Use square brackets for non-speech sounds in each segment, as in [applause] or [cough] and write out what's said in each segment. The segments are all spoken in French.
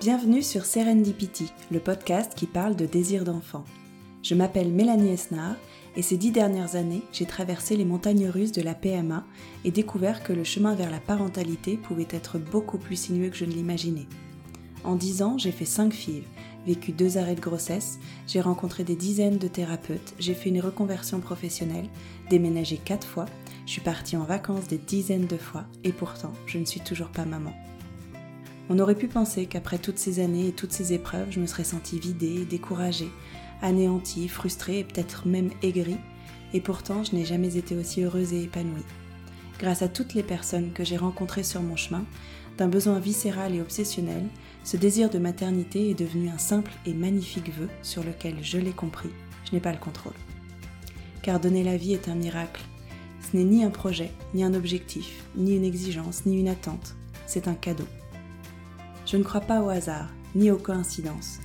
Bienvenue sur Serendipity, le podcast qui parle de désir d'enfant. Je m'appelle Mélanie Esnar et ces dix dernières années, j'ai traversé les montagnes russes de la PMA et découvert que le chemin vers la parentalité pouvait être beaucoup plus sinueux que je ne l'imaginais. En dix ans, j'ai fait cinq filles, vécu deux arrêts de grossesse, j'ai rencontré des dizaines de thérapeutes, j'ai fait une reconversion professionnelle, déménagé quatre fois, je suis partie en vacances des dizaines de fois et pourtant, je ne suis toujours pas maman. On aurait pu penser qu'après toutes ces années et toutes ces épreuves, je me serais sentie vidée, découragée, anéantie, frustrée et peut-être même aigrie, et pourtant je n'ai jamais été aussi heureuse et épanouie. Grâce à toutes les personnes que j'ai rencontrées sur mon chemin, d'un besoin viscéral et obsessionnel, ce désir de maternité est devenu un simple et magnifique vœu sur lequel, je l'ai compris, je n'ai pas le contrôle. Car donner la vie est un miracle. Ce n'est ni un projet, ni un objectif, ni une exigence, ni une attente, c'est un cadeau. Je ne crois pas au hasard, ni aux coïncidences.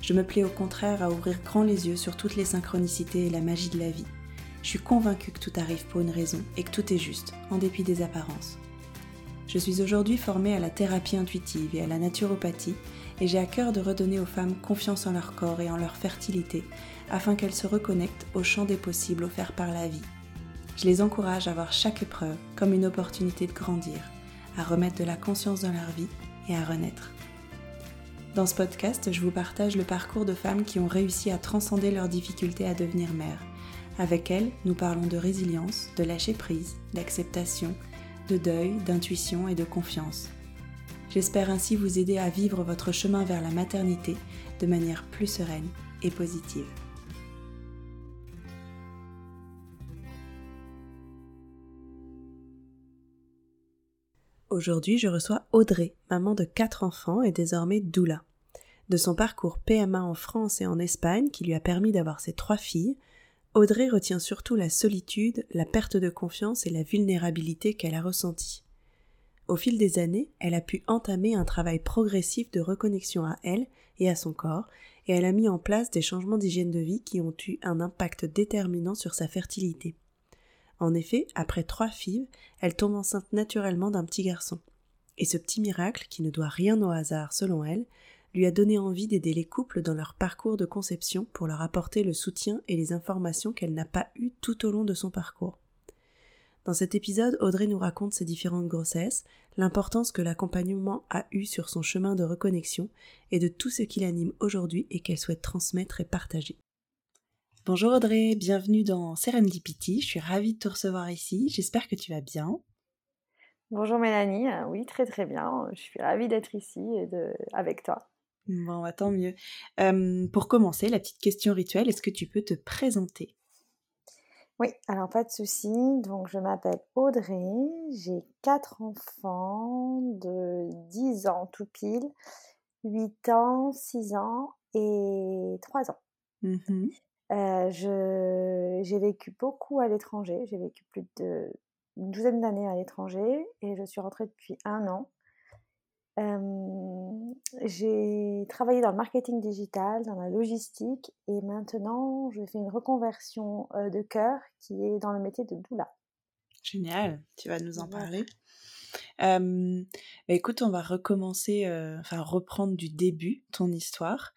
Je me plais au contraire à ouvrir grand les yeux sur toutes les synchronicités et la magie de la vie. Je suis convaincue que tout arrive pour une raison et que tout est juste, en dépit des apparences. Je suis aujourd'hui formée à la thérapie intuitive et à la naturopathie et j'ai à cœur de redonner aux femmes confiance en leur corps et en leur fertilité afin qu'elles se reconnectent au champ des possibles offerts par la vie. Je les encourage à voir chaque épreuve comme une opportunité de grandir, à remettre de la conscience dans leur vie à renaître. Dans ce podcast, je vous partage le parcours de femmes qui ont réussi à transcender leurs difficultés à devenir mères. Avec elles, nous parlons de résilience, de lâcher prise, d'acceptation, de deuil, d'intuition et de confiance. J'espère ainsi vous aider à vivre votre chemin vers la maternité de manière plus sereine et positive. Aujourd'hui, je reçois Audrey, maman de quatre enfants et désormais doula. De son parcours PMA en France et en Espagne, qui lui a permis d'avoir ses trois filles, Audrey retient surtout la solitude, la perte de confiance et la vulnérabilité qu'elle a ressentie. Au fil des années, elle a pu entamer un travail progressif de reconnexion à elle et à son corps, et elle a mis en place des changements d'hygiène de vie qui ont eu un impact déterminant sur sa fertilité. En effet, après trois filles, elle tombe enceinte naturellement d'un petit garçon. Et ce petit miracle, qui ne doit rien au hasard selon elle, lui a donné envie d'aider les couples dans leur parcours de conception pour leur apporter le soutien et les informations qu'elle n'a pas eues tout au long de son parcours. Dans cet épisode, Audrey nous raconte ses différentes grossesses, l'importance que l'accompagnement a eu sur son chemin de reconnexion et de tout ce qui l'anime aujourd'hui et qu'elle souhaite transmettre et partager. Bonjour Audrey, bienvenue dans Serendipity. Je suis ravie de te recevoir ici. J'espère que tu vas bien. Bonjour Mélanie, euh, oui très très bien. Je suis ravie d'être ici et de... avec toi. Bon, bah, tant mieux. pour commencer, la petite question rituelle, est-ce que tu peux te présenter? Oui, alors pas de souci. Donc je m'appelle Audrey, j'ai quatre enfants de 10 ans tout pile, 8 ans, 6 ans et 3 ans. Mmh j'ai vécu beaucoup à l'étranger. J'ai vécu plus de une douzaine d'années à l'étranger et je suis rentrée depuis un an. J'ai travaillé dans le marketing digital, dans la logistique et maintenant je fais une reconversion de cœur qui est dans le métier de doula. Génial, tu vas nous en parler. Bah, écoute, on va recommencer, enfin reprendre du début ton histoire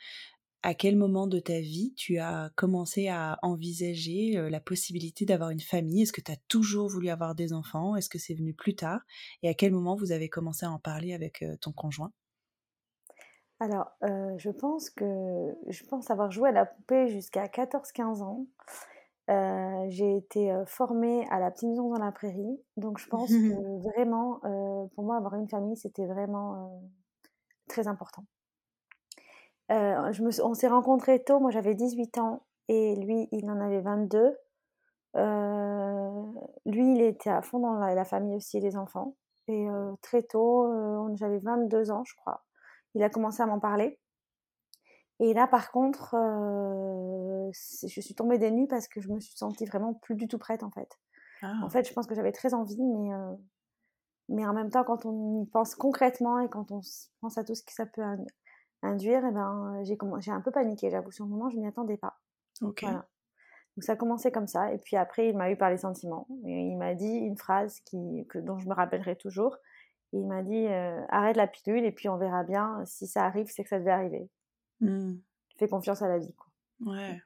à quel moment de ta vie tu as commencé à envisager la possibilité d'avoir une famille? Est-ce que tu as toujours voulu avoir des enfants? Est-ce que c'est venu plus tard? Et à quel moment vous avez commencé à en parler avec ton conjoint? Alors, je pense que je pense avoir joué à la poupée jusqu'à 14-15 ans. j'ai été formée à la petite maison dans la prairie, donc je pense que [laughs] vraiment, pour moi, avoir une famille, c'était vraiment très important. Euh, je me, on s'est rencontrés tôt, moi j'avais 18 ans et lui il en avait 22. Euh, lui il était à fond dans la, famille aussi et les enfants. Et euh, très tôt, j'avais 22 ans je crois, il a commencé à m'en parler. Et là par contre, je suis tombée des nues parce que je me suis sentie vraiment plus du tout prête en fait. En ah. fait je pense que j'avais très envie mais mais en même temps, quand on y pense concrètement et quand on pense à tout ce que ça peut induire, eh ben, j'ai, j'ai un peu paniqué, j'avoue. Sur le moment, je m'y attendais pas. Ok. Donc ça a commencé comme ça. Et puis après, il m'a eu par les sentiments. Et il m'a dit une phrase qui, que, dont je me rappellerai toujours. il m'a dit euh, arrête la pilule et puis on verra bien. Si ça arrive, c'est que ça devait arriver. Mmh. Fais confiance à la vie. Quoi. Ouais.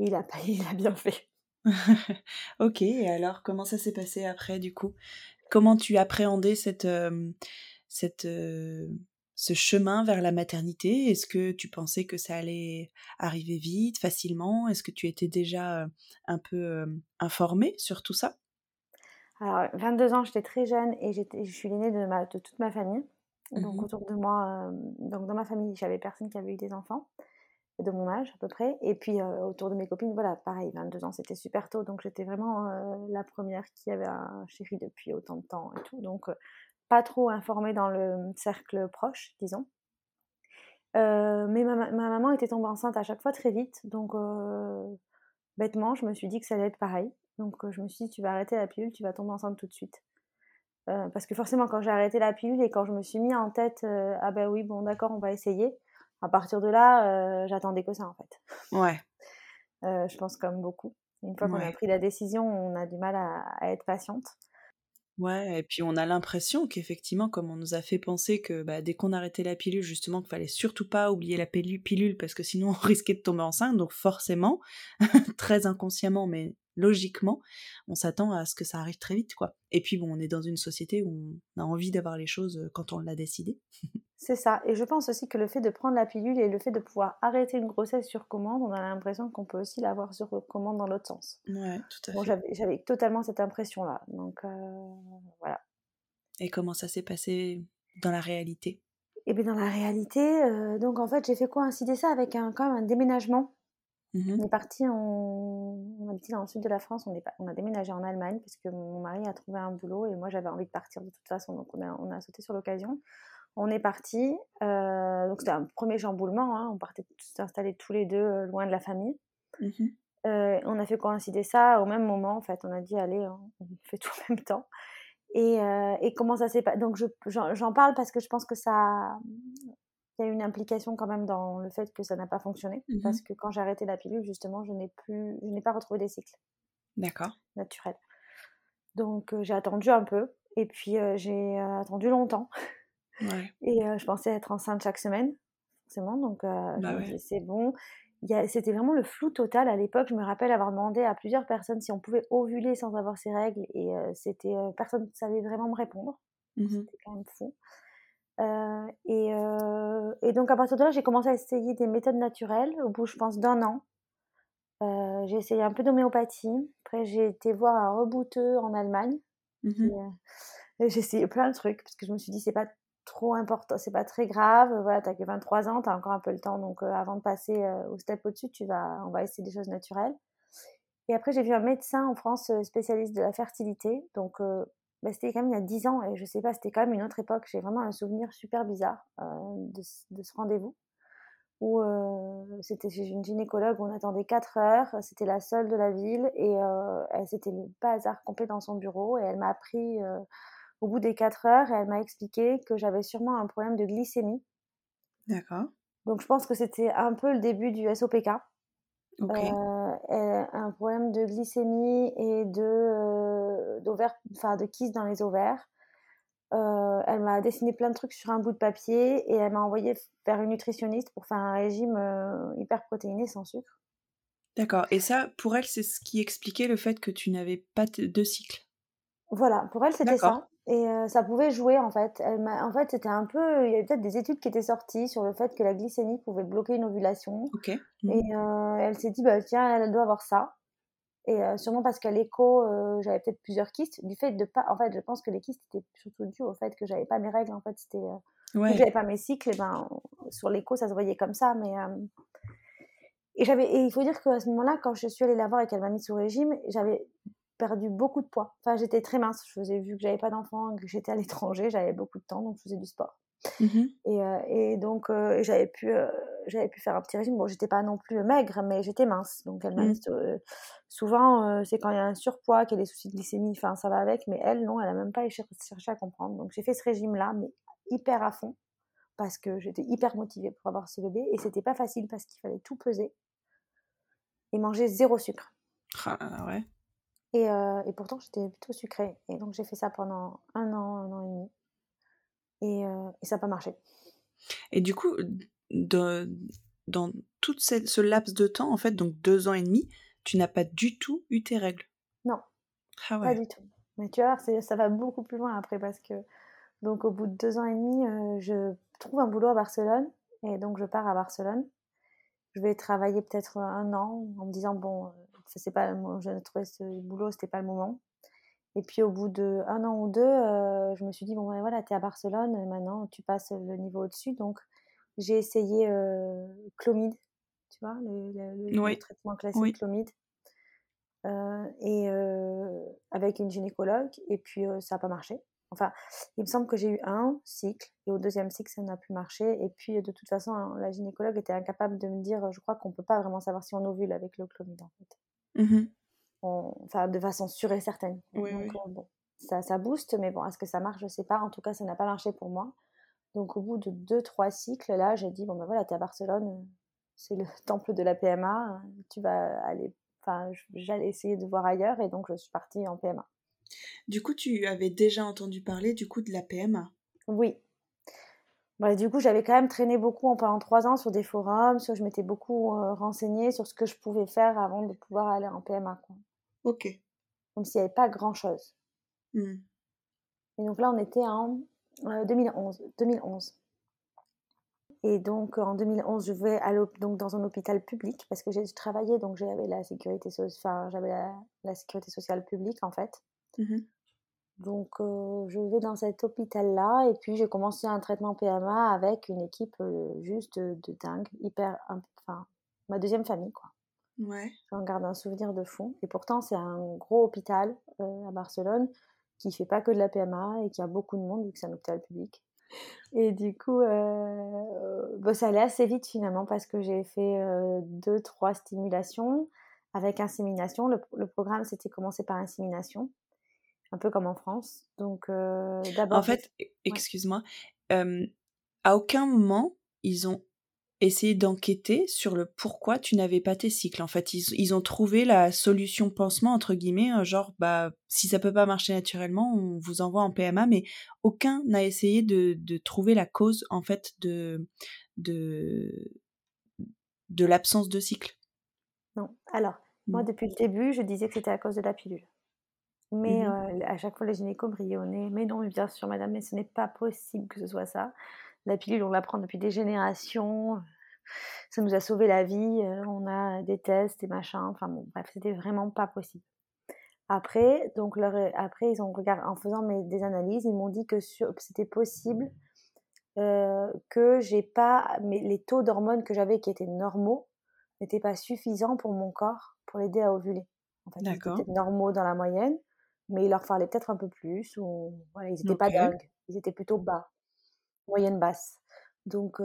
Et il a, il a bien fait. [laughs] ok, et alors comment ça s'est passé après du coup? Comment tu appréhendais cette, cette, ce chemin vers la maternité? Est-ce que tu pensais que ça allait arriver vite, facilement? Est-ce que tu étais déjà un peu informée sur tout ça? Alors, 22 ans, j'étais très jeune et je suis l'aînée de, ma, de toute ma famille. Donc, mmh autour de moi, donc dans ma famille, j'avais personne qui avait eu des enfants de mon âge à peu près. Et puis autour de mes copines, voilà, pareil, 22 ans, c'était super tôt. Donc j'étais vraiment la première qui avait un chéri depuis autant de temps et tout. Donc pas trop informée dans le cercle proche, disons. mais ma, maman était tombée enceinte à chaque fois très vite. Donc bêtement, je me suis dit que ça allait être pareil. Donc je me suis dit, tu vas arrêter la pilule, tu vas tomber enceinte tout de suite. parce que forcément, quand j'ai arrêté la pilule et quand je me suis mis en tête, ah ben oui, bon d'accord, on va essayer, à partir de là, euh, j'attendais que ça en fait. Ouais. Euh, je pense comme beaucoup. Une fois qu'on a pris la décision, on a du mal à, être patiente. Ouais, et puis on a l'impression qu'effectivement, comme on nous a fait penser que bah, dès qu'on arrêtait la pilule, justement, qu'il fallait surtout pas oublier la pilule parce que sinon [laughs] on risquait de tomber enceinte. Donc forcément, [laughs] très inconsciemment, mais logiquement, on s'attend à ce que ça arrive très vite, quoi. Et puis bon, on est dans une société où on a envie d'avoir les choses quand on l'a décidé. [laughs] C'est ça. Et je pense aussi que le fait de prendre la pilule et le fait de pouvoir arrêter une grossesse sur commande, on a l'impression qu'on peut aussi l'avoir sur commande dans l'autre sens. Ouais, tout à bon, fait. J'avais totalement cette impression-là. Donc euh, voilà. Et comment ça s'est passé dans la réalité? Eh bien, dans la réalité, euh, donc en fait, j'ai fait coïncider ça avec un, quand même un déménagement. Mmh on est parti, on, on habitait dans le sud de la France, on, est... on a déménagé en Allemagne parce que mon mari a trouvé un boulot et moi j'avais envie de partir de toute façon, donc on a, on a sauté sur l'occasion. On est parti, euh, donc c'était un premier chamboulement, hein, on partait s'installer tous les deux euh, loin de la famille. Mmh euh, on a fait coïncider ça au même moment, en fait. On a dit, allez, on fait tout en même temps. Et, comment ça s'est passé Donc j'en parle parce que je pense que ça. Il y a une implication quand même dans le fait que ça n'a pas fonctionné. Mmh parce que quand j'ai arrêté la pilule, justement, je n'ai plus, je n'ai pas retrouvé des cycles. D'accord. Naturels. Donc j'ai attendu un peu. Et puis j'ai attendu longtemps. Et je pensais être enceinte chaque semaine, forcément. Donc, bah c'est bon. C'était vraiment le flou total à l'époque. Je me rappelle avoir demandé à plusieurs personnes si on pouvait ovuler sans avoir ses règles. Et c'était personne ne savait vraiment me répondre. Mmh c'était quand même fou. Et, et, donc, à partir de là, j'ai commencé à essayer des méthodes naturelles. Au bout, je pense, d'un an. j'ai essayé un peu d'homéopathie. Après, j'ai été voir un rebouteux en Allemagne. Mmh [laughs] j'ai essayé plein de trucs parce que je me suis dit, c'est pas trop important, c'est pas très grave. Voilà, t'as que 23 ans, t'as encore un peu le temps. Donc, euh, avant de passer euh, au step au-dessus, tu vas, on va essayer des choses naturelles. Et après, j'ai vu un médecin en France euh, spécialiste de la fertilité. Donc, bah, c'était quand même il y a 10 ans et je sais pas, c'était quand même une autre époque. J'ai vraiment un souvenir super bizarre de, de, ce rendez-vous où c'était chez une gynécologue où on attendait 4 heures. C'était la seule de la ville et c'était le bazar complet dans son bureau et elle m'a appris au bout des 4 heures, elle m'a expliqué que j'avais sûrement un problème de glycémie. D'accord. Donc je pense que c'était un peu le début du SOPK. Euh, un problème de glycémie et de, euh, enfin, de kyste dans les ovaires. Euh, elle m'a dessiné plein de trucs sur un bout de papier et elle m'a envoyé faire une nutritionniste pour faire un régime euh, hyper protéiné sans sucre. D'accord. Et ça, pour elle, c'est ce qui expliquait le fait que tu n'avais pas de cycle? Voilà, pour elle, c'était ça. Et ça pouvait jouer en fait. Elle en fait, c'était un peu. Il y avait peut-être des études qui étaient sorties sur le fait que la glycémie pouvait bloquer une ovulation. Ok. Mmh. Et elle s'est dit, bah, tiens, elle doit avoir ça. Et sûrement parce qu'à l'écho, j'avais peut-être plusieurs kystes. Du fait de pas. En fait, je pense que les kystes étaient surtout dus au fait que j'avais pas mes règles. En fait, c'était. Ouais. j'avais pas mes cycles. Et ben, sur l'écho, ça se voyait comme ça. Mais. Et, j'avais, et il faut dire qu'à ce moment-là, quand je suis allée la voir et qu'elle m'a mis sous régime, j'avais perdu beaucoup de poids. Enfin, j'étais très mince. Je faisais, vu que j'avais pas d'enfant, que j'étais à l'étranger, j'avais beaucoup de temps, donc je faisais du sport. Mmh et, et, donc, j'avais pu, j'avais pu faire un petit régime. Bon, j'étais pas non plus maigre, mais j'étais mince. Donc, elle m'a mmh. souvent, c'est quand il y a un surpoids, qu'il y a des soucis de glycémie, enfin, ça va avec. Mais elle, non, elle a même pas cherché à comprendre. Donc, j'ai fait ce régime-là, mais hyper à fond, parce que j'étais hyper motivée pour avoir ce bébé. Et c'était pas facile parce qu'il fallait tout peser et manger zéro sucre. Ah ouais. Et, et pourtant, j'étais plutôt sucrée. Et donc, j'ai fait ça pendant un an, un an et demi. Et, et ça n'a pas marché. Et du coup, de, dans tout ce laps de temps, en fait, donc deux ans et demi, tu n'as pas du tout eu tes règles? Non. Ah ouais. Pas du tout. Mais tu vois, ça va beaucoup plus loin après parce que, donc au bout de deux ans et demi, je trouve un boulot à Barcelone et donc je pars à Barcelone. Je vais travailler peut-être un an en me disant, bon, c'est pas, je trouvais ce boulot, c'était pas le moment. Et puis au bout de un an ou deux, euh, je me suis dit bon ben voilà, tu es à Barcelone, maintenant tu passes le niveau au-dessus. Donc j'ai essayé euh, Clomid, tu vois, le, traitement classique Clomid. Euh, et avec une gynécologue, et puis ça n'a pas marché. Enfin, il me semble que j'ai eu un cycle, et au deuxième cycle, ça n'a plus marché. Et puis, de toute façon, la gynécologue était incapable de me dire, je crois qu'on ne peut pas vraiment savoir si on ovule avec le clomide, en fait. Mmh enfin, de façon sûre et certaine. Donc, euh, bon, ça, ça booste, mais bon, est-ce que ça marche Je sais pas. En tout cas, ça n'a pas marché pour moi. Donc, au bout de deux, trois cycles, là, j'ai dit, bon, ben voilà, tu es à Barcelone, c'est le [laughs] temple de la PMA, tu vas aller, enfin, j'allais essayer de voir ailleurs, et donc je suis partie en PMA. Du coup, tu avais déjà entendu parler du coup de la PMA Oui, bah, du coup, j'avais quand même traîné beaucoup pendant trois ans sur des forums, sur, je m'étais beaucoup euh, renseignée sur ce que je pouvais faire avant de pouvoir aller en PMA. Quoi. Ok. Comme s'il n'y avait pas grand-chose. Mmh. Et donc là, on était en 2011. Euh, 2011. Et donc en 2011, je vais aller donc dans un hôpital public parce que j'ai travaillé, donc j'avais la sécurité, la, sociale publique en fait. Mmh donc, je vais dans cet hôpital-là et puis j'ai commencé un traitement PMA avec une équipe juste de dingue, hyper, enfin, ma deuxième famille, quoi. Ouais. J'en garde un souvenir de fond. Et pourtant, c'est un gros hôpital à Barcelone qui fait pas que de la PMA et qui a beaucoup de monde vu que c'est un hôpital public. Et du coup, bah, ça allait assez vite finalement parce que j'ai fait deux, trois stimulations avec insémination. Le, le programme, c'était commencé par insémination un peu comme en France. Donc, euh, d'abord. En fait, e, excuse-moi, à aucun moment ils ont essayé d'enquêter sur le pourquoi tu n'avais pas tes cycles. En fait, ils, ont trouvé la solution pansement entre guillemets, genre bah si ça peut pas marcher naturellement, on vous envoie en PMA, mais aucun n'a essayé de, de, trouver la cause en fait de de de l'absence de cycle. Non. Alors, moi, mmh. depuis le début, je disais que c'était à cause de la pilule. Mais mmh à chaque fois, les gynécos brillaient au nez. Mais non, bien sûr, madame, mais ce n'est pas possible que ce soit ça. La pilule, on la prend depuis des générations. Ça nous a sauvé la vie. On a des tests, des machins. Enfin bon, bref, c'était vraiment pas possible. Après, donc leur, après, ils ont regardé, en faisant mes, des analyses, ils m'ont dit que c'était possible que j'ai pas, mais les taux d'hormones que j'avais qui étaient normaux n'étaient pas suffisants pour mon corps pour l'aider à ovuler. En fait, ils étaient normaux dans la moyenne, mais il leur fallait peut-être un peu plus, ou voilà, ils n'étaient pas dingues, ils étaient plutôt bas, moyenne basse. Donc,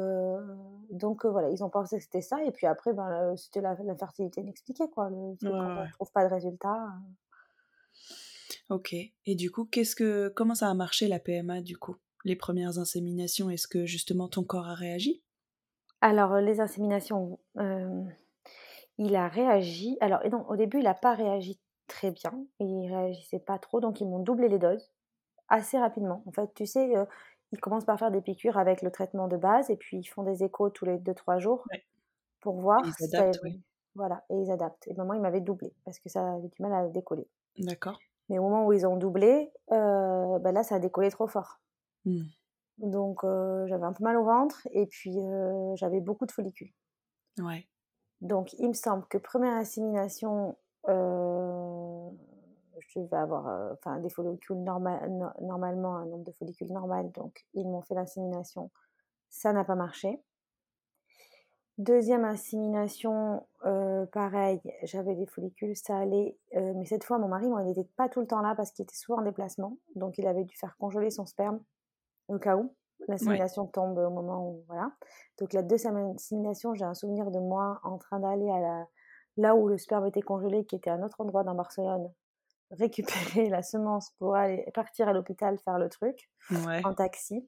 donc voilà, ils ont pensé que c'était ça, et puis après, ben, c'était la, fertilité inexpliquée, quoi. Le, on ne trouve pas de résultat. Ok, et du coup, qu'est-ce que, comment ça a marché la PMA du coup? Les premières inséminations, est-ce que justement ton corps a réagi? Alors, les inséminations, il a réagi. Alors, et au début, il n'a pas réagi très bien. Ils réagissaient pas trop, donc ils m'ont doublé les doses assez rapidement. En fait, tu sais, euh, ils commencent par faire des piqûres avec le traitement de base et puis ils font des échos tous les 2-3 jours pour voir. Ils adaptent, Voilà, et ils adaptent. Et moment, ils m'avaient doublé parce que ça avait du mal à décoller. D'accord. Mais au moment où ils ont doublé, euh, ben là, ça a décollé trop fort. Mmh. Donc, euh, j'avais un peu mal au ventre et puis j'avais beaucoup de follicules. Ouais. Donc, il me semble que première assimilation, euh, je vais avoir euh, enfin, des follicules normal, normalement, un nombre de follicules normal, donc ils m'ont fait l'insémination. Ça n'a pas marché. Deuxième insémination, euh, pareil, j'avais des follicules, ça allait, mais cette fois mon mari, il n'était pas tout le temps là parce qu'il était souvent en déplacement, donc il avait dû faire congeler son sperme au cas où. L'insémination tombe au moment où, voilà. Donc, la deuxième insémination, j'ai un souvenir de moi en train d'aller à la, là où le sperme était congelé, qui était à un autre endroit dans Barcelone, récupérer la semence pour aller partir à l'hôpital faire le truc en taxi.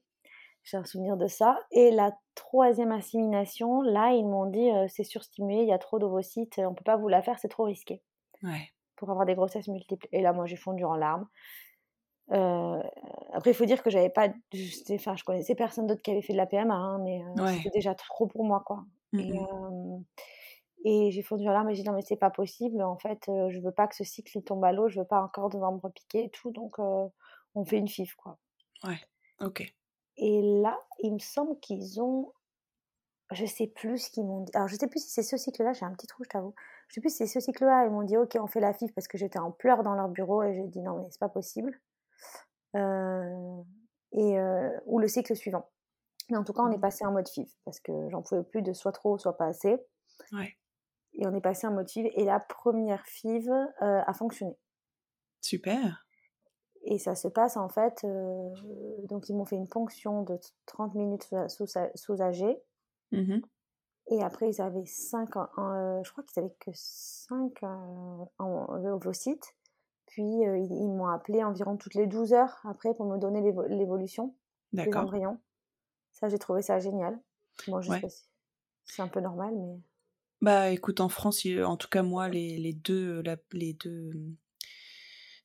J'ai un souvenir de ça. Et la troisième insémination, là, ils m'ont dit c'est surstimulé, il y a trop d'ovocytes, on peut pas vous la faire, c'est trop risqué. Pour avoir des grossesses multiples. Et là, moi, j'ai fondu en larmes. après, il faut dire que j'avais pas. Enfin, je connaissais personne d'autre qui avait fait de la PMA, hein, mais c'était déjà trop pour moi, quoi. Mmh et, et j'ai fondu en larmes et j'ai dit non, mais c'est pas possible. En fait, je veux pas que ce cycle tombe à l'eau, je veux pas encore devoir me repiquer et tout. Donc, on fait une FIF, quoi. Ouais, ok. Et là, il me semble qu'ils ont. Je sais plus ce qu'ils m'ont dit. Alors, je sais plus si c'est ce cycle-là, j'ai un petit trou, je t'avoue. Je sais plus si c'est ce cycle-là. Ils m'ont dit, OK, on fait la FIF parce que j'étais en pleurs dans leur bureau et j'ai dit, non, mais c'est pas possible. Euh, et, euh, ou le cycle suivant. Mais en tout cas, on est mmh. passé en mode FIF parce que j'en pouvais plus de soit trop, soit pas assez. Ouais. Et on est passé en FIV. Et la première FIV euh, a fonctionné. Super. Et ça se passe en fait, euh, donc ils m'ont fait une ponction de 30 minutes sous, sous AG. Mmh et après, ils avaient 5, euh, je crois qu'ils avaient que 5 ovocytes. Puis ils, m'ont appelé environ toutes les 12 heures après pour me donner l'évolution des embryons. Ça, j'ai trouvé ça génial. Bon, je sais c'est un peu normal, mais. Bah écoute, en France, en tout cas moi, les, les deux, les deux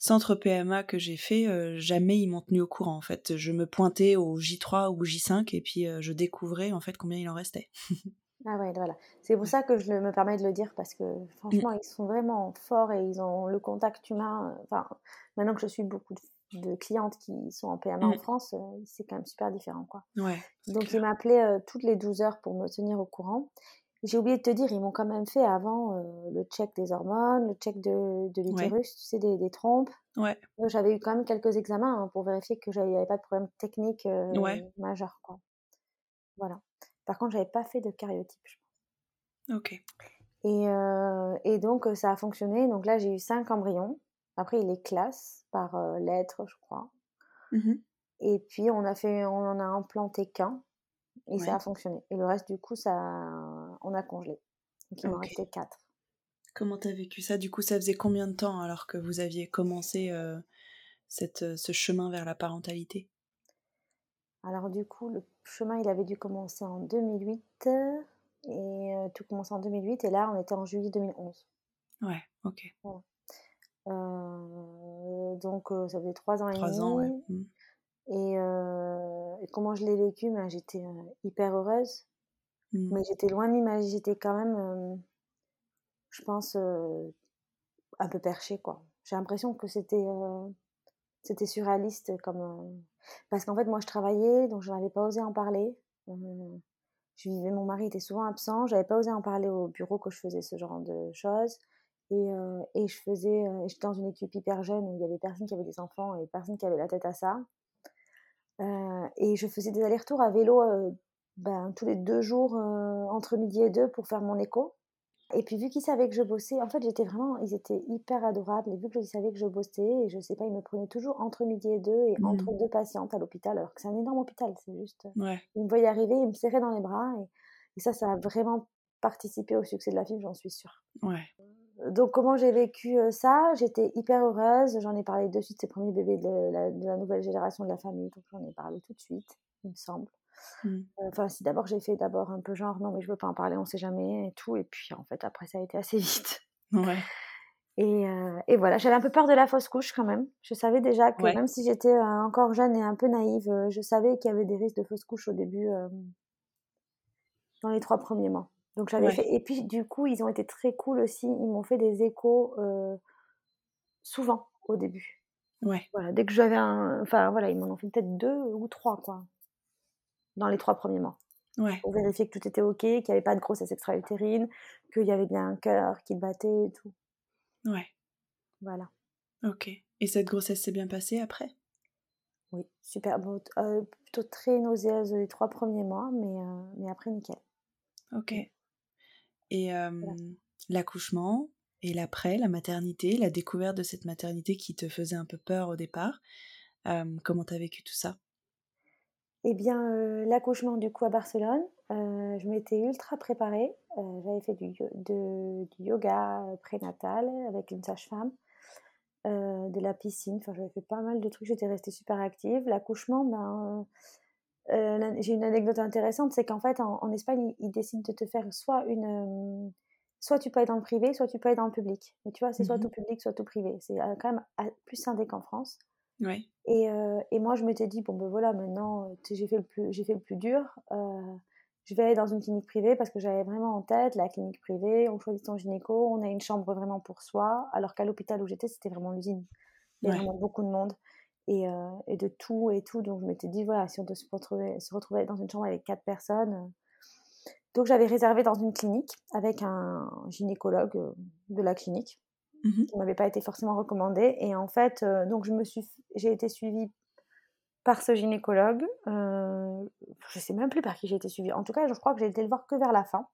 centre PMA que j'ai fait, euh, jamais ils m'ont tenu au courant en fait. Je me pointais au J3 ou J5 et puis euh, je découvrais en fait combien il en restait. [laughs] ah ouais, voilà. C'est pour ça que je me permets de le dire parce que franchement, ils sont vraiment forts et ils ont le contact humain. Euh, enfin, maintenant que je suis beaucoup de, clientes qui sont en PMA en mm. France, c'est quand même super différent quoi. Ouais, Donc ils m'appelaient toutes les 12 heures pour me tenir au courant. J'ai oublié de te dire, ils m'ont quand même fait avant euh, le check des hormones, le check de, de l'utérus, tu sais, des, des trompes. Ouais. J'avais eu quand même quelques examens hein, pour vérifier que j'avais avait pas de problème technique euh, majeur, quoi. Voilà. Par contre, j'avais pas fait de cariotype, je pense. Ok. Et, euh, et donc, ça a fonctionné. Donc là, j'ai eu cinq embryons. Après, il les classe par lettres, je crois. Mmh et puis, on, a fait, on en a implanté qu'un. Et ça a fonctionné. Et le reste, du coup, ça, on a congelé. Donc il m'en restait quatre. Comment t'as vécu ça? Du coup, ça faisait combien de temps alors que vous aviez commencé euh, cette, euh, ce chemin vers la parentalité? Alors du coup, le chemin, il avait dû commencer en 2008. Et euh, tout commençait en 2008. Et là, on était en juillet 2011. Ouais, ok. donc, ça faisait trois ans et demi. Trois ans, ouais. Mmh. Et, comment je l'ai vécu ben, J'étais hyper heureuse, mmh. mais j'étais loin d'imaginer, j'étais quand même, je pense, un peu perchée. quoi. J'ai l'impression que c'était c'était surréaliste. comme Parce qu'en fait, moi, je travaillais, donc je n'avais pas osé en parler. je vivais, mon mari était souvent absent, j'avais pas osé en parler au bureau que je faisais ce genre de choses. Et, et je faisais, j'étais dans une équipe hyper jeune où il y avait personne qui avait des enfants et personne qui avait la tête à ça. Euh, et je faisais des allers-retours à vélo euh, ben, tous les deux jours euh, entre midi et deux pour faire mon écho. Et puis vu qu'ils savaient que je bossais, en fait j'étais vraiment, ils étaient hyper adorables. Et vu qu'ils savaient que je bossais, et je sais pas, ils me prenaient toujours entre midi et deux et entre mmh. deux patientes à l'hôpital, alors que c'est un énorme hôpital, c'est juste. Ils me voyaient arriver, ils me serraient dans les bras. Et, et ça, ça a vraiment participé au succès de la film, j'en suis sûre. Ouais. Donc, comment j'ai vécu ça? J'étais hyper heureuse. J'en ai parlé de suite, ces premiers bébés de la, de la, nouvelle génération de la famille. Donc, j'en ai parlé tout de suite, il me semble. Mmh. Enfin, si d'abord j'ai fait d'abord un peu genre non, mais je veux pas en parler, on sait jamais et tout. Et puis, en fait, après, ça a été assez [laughs] vite. Ouais. Et, et voilà, j'avais un peu peur de la fausse couche quand même. Je savais déjà que même si j'étais encore jeune et un peu naïve, je savais qu'il y avait des risques de fausse couche au début, dans les trois premiers mois. Donc j'avais fait. Et puis du coup, ils ont été très cool aussi. Ils m'ont fait des échos euh, souvent au début. Ouais. Voilà, dès que j'avais un. Enfin voilà, ils m'en ont fait peut-être deux ou trois, quoi. Dans les trois premiers mois. Ouais. Pour vérifier que tout était OK, qu'il n'y avait pas de grossesse extra-utérine, qu'il y avait bien un cœur qui battait et tout. Ouais. Voilà. Ok. Et cette grossesse s'est bien passée après? Oui, super. Bon, euh, plutôt très nauséeuse les trois premiers mois, mais, euh, mais après, nickel. Ok. Et l'accouchement et l'après, la maternité, la découverte de cette maternité qui te faisait un peu peur au départ, comment t'as vécu tout ça? Eh bien, l'accouchement du coup à Barcelone, je m'étais ultra préparée. j'avais fait du, de, du yoga prénatal avec une sage-femme, de la piscine. Enfin, j'avais fait pas mal de trucs. J'étais restée super active. L'accouchement, ben, j'ai une anecdote intéressante, c'est qu'en fait, en, Espagne, ils, décident de te faire soit une, soit tu peux être dans le privé, soit tu peux être dans le public. Mais tu vois, c'est soit mmh tout public, soit tout privé. C'est quand même plus scindé qu'en France. Et, et, moi, je m'étais dit, bon, ben voilà, maintenant, j'ai fait, le plus, fait le plus dur. je vais aller dans une clinique privée parce que j'avais vraiment en tête la clinique privée. On choisit son gynéco, on a une chambre vraiment pour soi. Alors qu'à l'hôpital où j'étais, c'était vraiment l'usine. Il y avait vraiment beaucoup de monde. Et, et, de tout et tout. Donc, je m'étais dit, voilà, si on doit se retrouver, se retrouver dans une chambre avec quatre personnes. Donc, j'avais réservé dans une clinique avec un gynécologue de la clinique Mmh qui ne m'avait pas été forcément recommandé. Et en fait, euh, donc je me suis, j'ai été suivie par ce gynécologue. Euh, je ne sais même plus par qui j'ai été suivie. En tout cas, je crois que j'ai été le voir que vers la fin.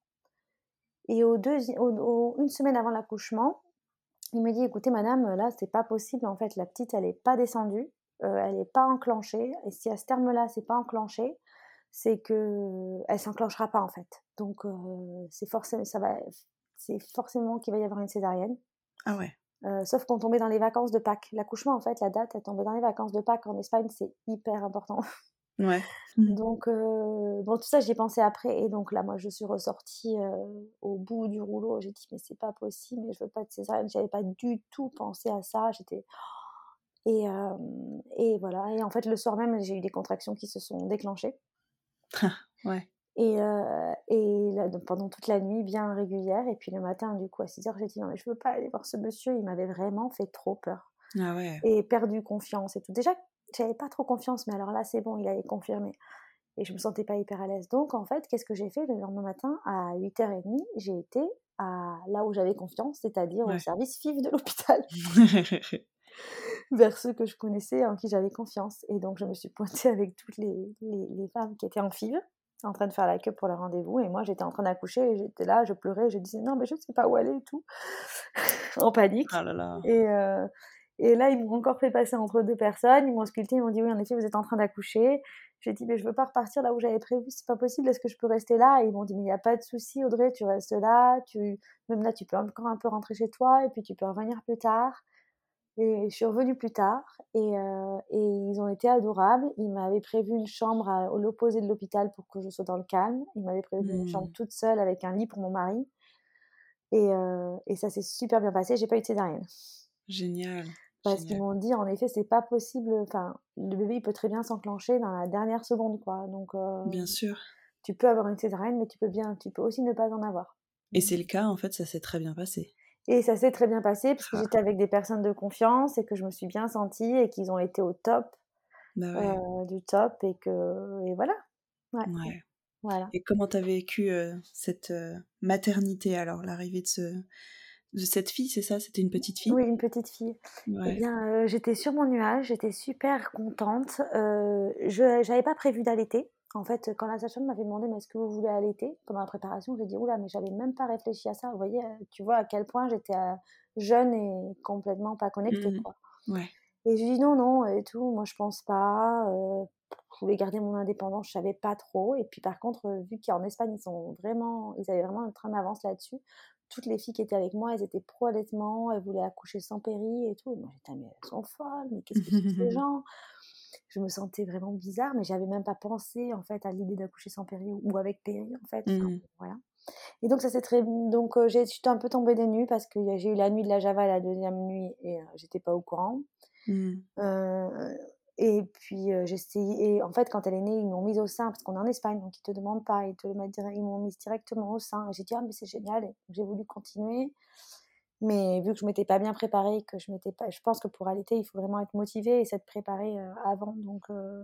Et au une semaine avant l'accouchement, il me dit écoutez, madame, là, c'est pas possible. En fait, la petite, elle n'est pas descendue, euh, elle n'est pas enclenchée. Et si à ce terme-là, c'est pas enclenché, c'est que elle s'enclenchera pas en fait. Donc, c'est forcément, ça va, c'est forcément qu'il va y avoir une césarienne. Ah ouais. Euh, sauf qu'on tombait dans les vacances de Pâques. L'accouchement, en fait, la date, elle tombait dans les vacances de Pâques. En Espagne, c'est hyper important. Ouais. [laughs] Mmh. Donc, euh, bon, tout ça, j'y ai pensé après. Et donc là, moi, je suis ressortie euh, au bout du rouleau. J'ai dit, mais c'est pas possible, mais je veux pas de césarienne. J'avais pas du tout pensé à ça. J'étais. Et, et voilà. Et en fait, le soir même, j'ai eu des contractions qui se sont déclenchées. [laughs] ouais. Et, euh, et là, pendant toute la nuit, bien régulière. Et puis le matin, du coup, à 6 heures, j'ai dit non, mais je veux pas aller voir ce monsieur. Il m'avait vraiment fait trop peur. Ah ouais. Et perdu confiance et tout. Déjà, j'avais pas trop confiance, mais alors là, c'est bon, il avait confirmé. Et je me sentais pas hyper à l'aise. Donc, en fait, qu'est-ce que j'ai fait le lendemain matin? À 8h30, j'ai été à là où j'avais confiance, c'est-à-dire au service FIV de l'hôpital. [laughs] [laughs] vers ceux que je connaissais, en qui j'avais confiance. Et donc, je me suis pointée avec toutes les, les, les femmes qui étaient en FIV en train de faire la queue pour le rendez-vous et moi j'étais en train d'accoucher et j'étais là, je pleurais, je disais non mais je ne sais pas où aller et tout, [laughs] en panique. Ah là là. Et, euh, et là ils m'ont encore fait passer entre deux personnes, ils m'ont sculpté, ils m'ont dit oui en effet vous êtes en train d'accoucher. J'ai dit mais je veux pas repartir là où j'avais prévu, c'est pas possible, est-ce que je peux rester là? Et ils m'ont dit mais il n'y a pas de souci Audrey, tu restes là, tu même là tu peux encore un peu rentrer chez toi et puis tu peux revenir plus tard. Et je suis revenue plus tard et, euh, et ils ont été adorables. Ils m'avaient prévu une chambre à, l'opposé de l'hôpital pour que je sois dans le calme. Ils m'avaient prévu une chambre mmh. toute seule avec un lit pour mon mari. Et, euh, et ça s'est super bien passé. J'ai pas eu de césarienne. Génial. Parce qu'ils m'ont dit, en effet, c'est pas possible. Enfin, le bébé, il peut très bien s'enclencher dans la dernière seconde, quoi. Donc, euh, bien sûr. Tu peux avoir une césarienne, mais tu peux bien, tu peux aussi ne pas en avoir. Et c'est le cas, en fait, ça s'est très bien passé. Et ça s'est très bien passé parce que ah. j'étais avec des personnes de confiance et que je me suis bien sentie et qu'ils ont été au top bah euh, du top et que et voilà. Ouais. Voilà. Et comment tu as vécu euh, cette euh, maternité alors, l'arrivée de ce de cette fille, c'est ça? C'était une petite fille? Oui, une petite fille. Eh bien, j'étais sur mon nuage, j'étais super contente. je n'avais pas prévu d'allaiter. En fait, quand la sage-femme m'avait demandé mais est-ce que vous voulez allaiter pendant la préparation, j'ai dit oula mais j'avais même pas réfléchi à ça. Vous voyez, euh, tu vois à quel point j'étais euh, jeune et complètement pas connectée mmh quoi. Ouais. Et je dis non non et tout, moi je pense pas. Euh, je voulais garder mon indépendance, je savais pas trop. Et puis par contre, vu qu'en Espagne ils sont vraiment, ils avaient vraiment un train d'avance là-dessus. Toutes les filles qui étaient avec moi, elles étaient pro-allaitement, elles voulaient accoucher sans péri et tout. Et moi j'étais mais elles sont folles, mais qu'est-ce que c'est ces [laughs] gens? Je me sentais vraiment bizarre, mais j'avais même pas pensé en fait à l'idée d'accoucher sans péri ou avec péri en fait. Mmh. voilà. Et donc ça c'est très donc euh, j'ai j'étais un peu tombée des nues parce que j'ai eu la nuit de la Java la deuxième nuit et euh, j'étais pas au courant. Mmh. Euh, et puis j'ai essayé et en fait quand elle est née ils m'ont mise au sein parce qu'on est en Espagne donc ils te demandent pas ils te le mettent ils m'ont mise directement au sein. J'ai dit ah mais c'est génial j'ai voulu continuer. Mais vu que je m'étais pas bien préparée, que je m'étais pas, je pense que pour allaiter, il faut vraiment être motivé et s'être préparé euh, avant. Donc euh,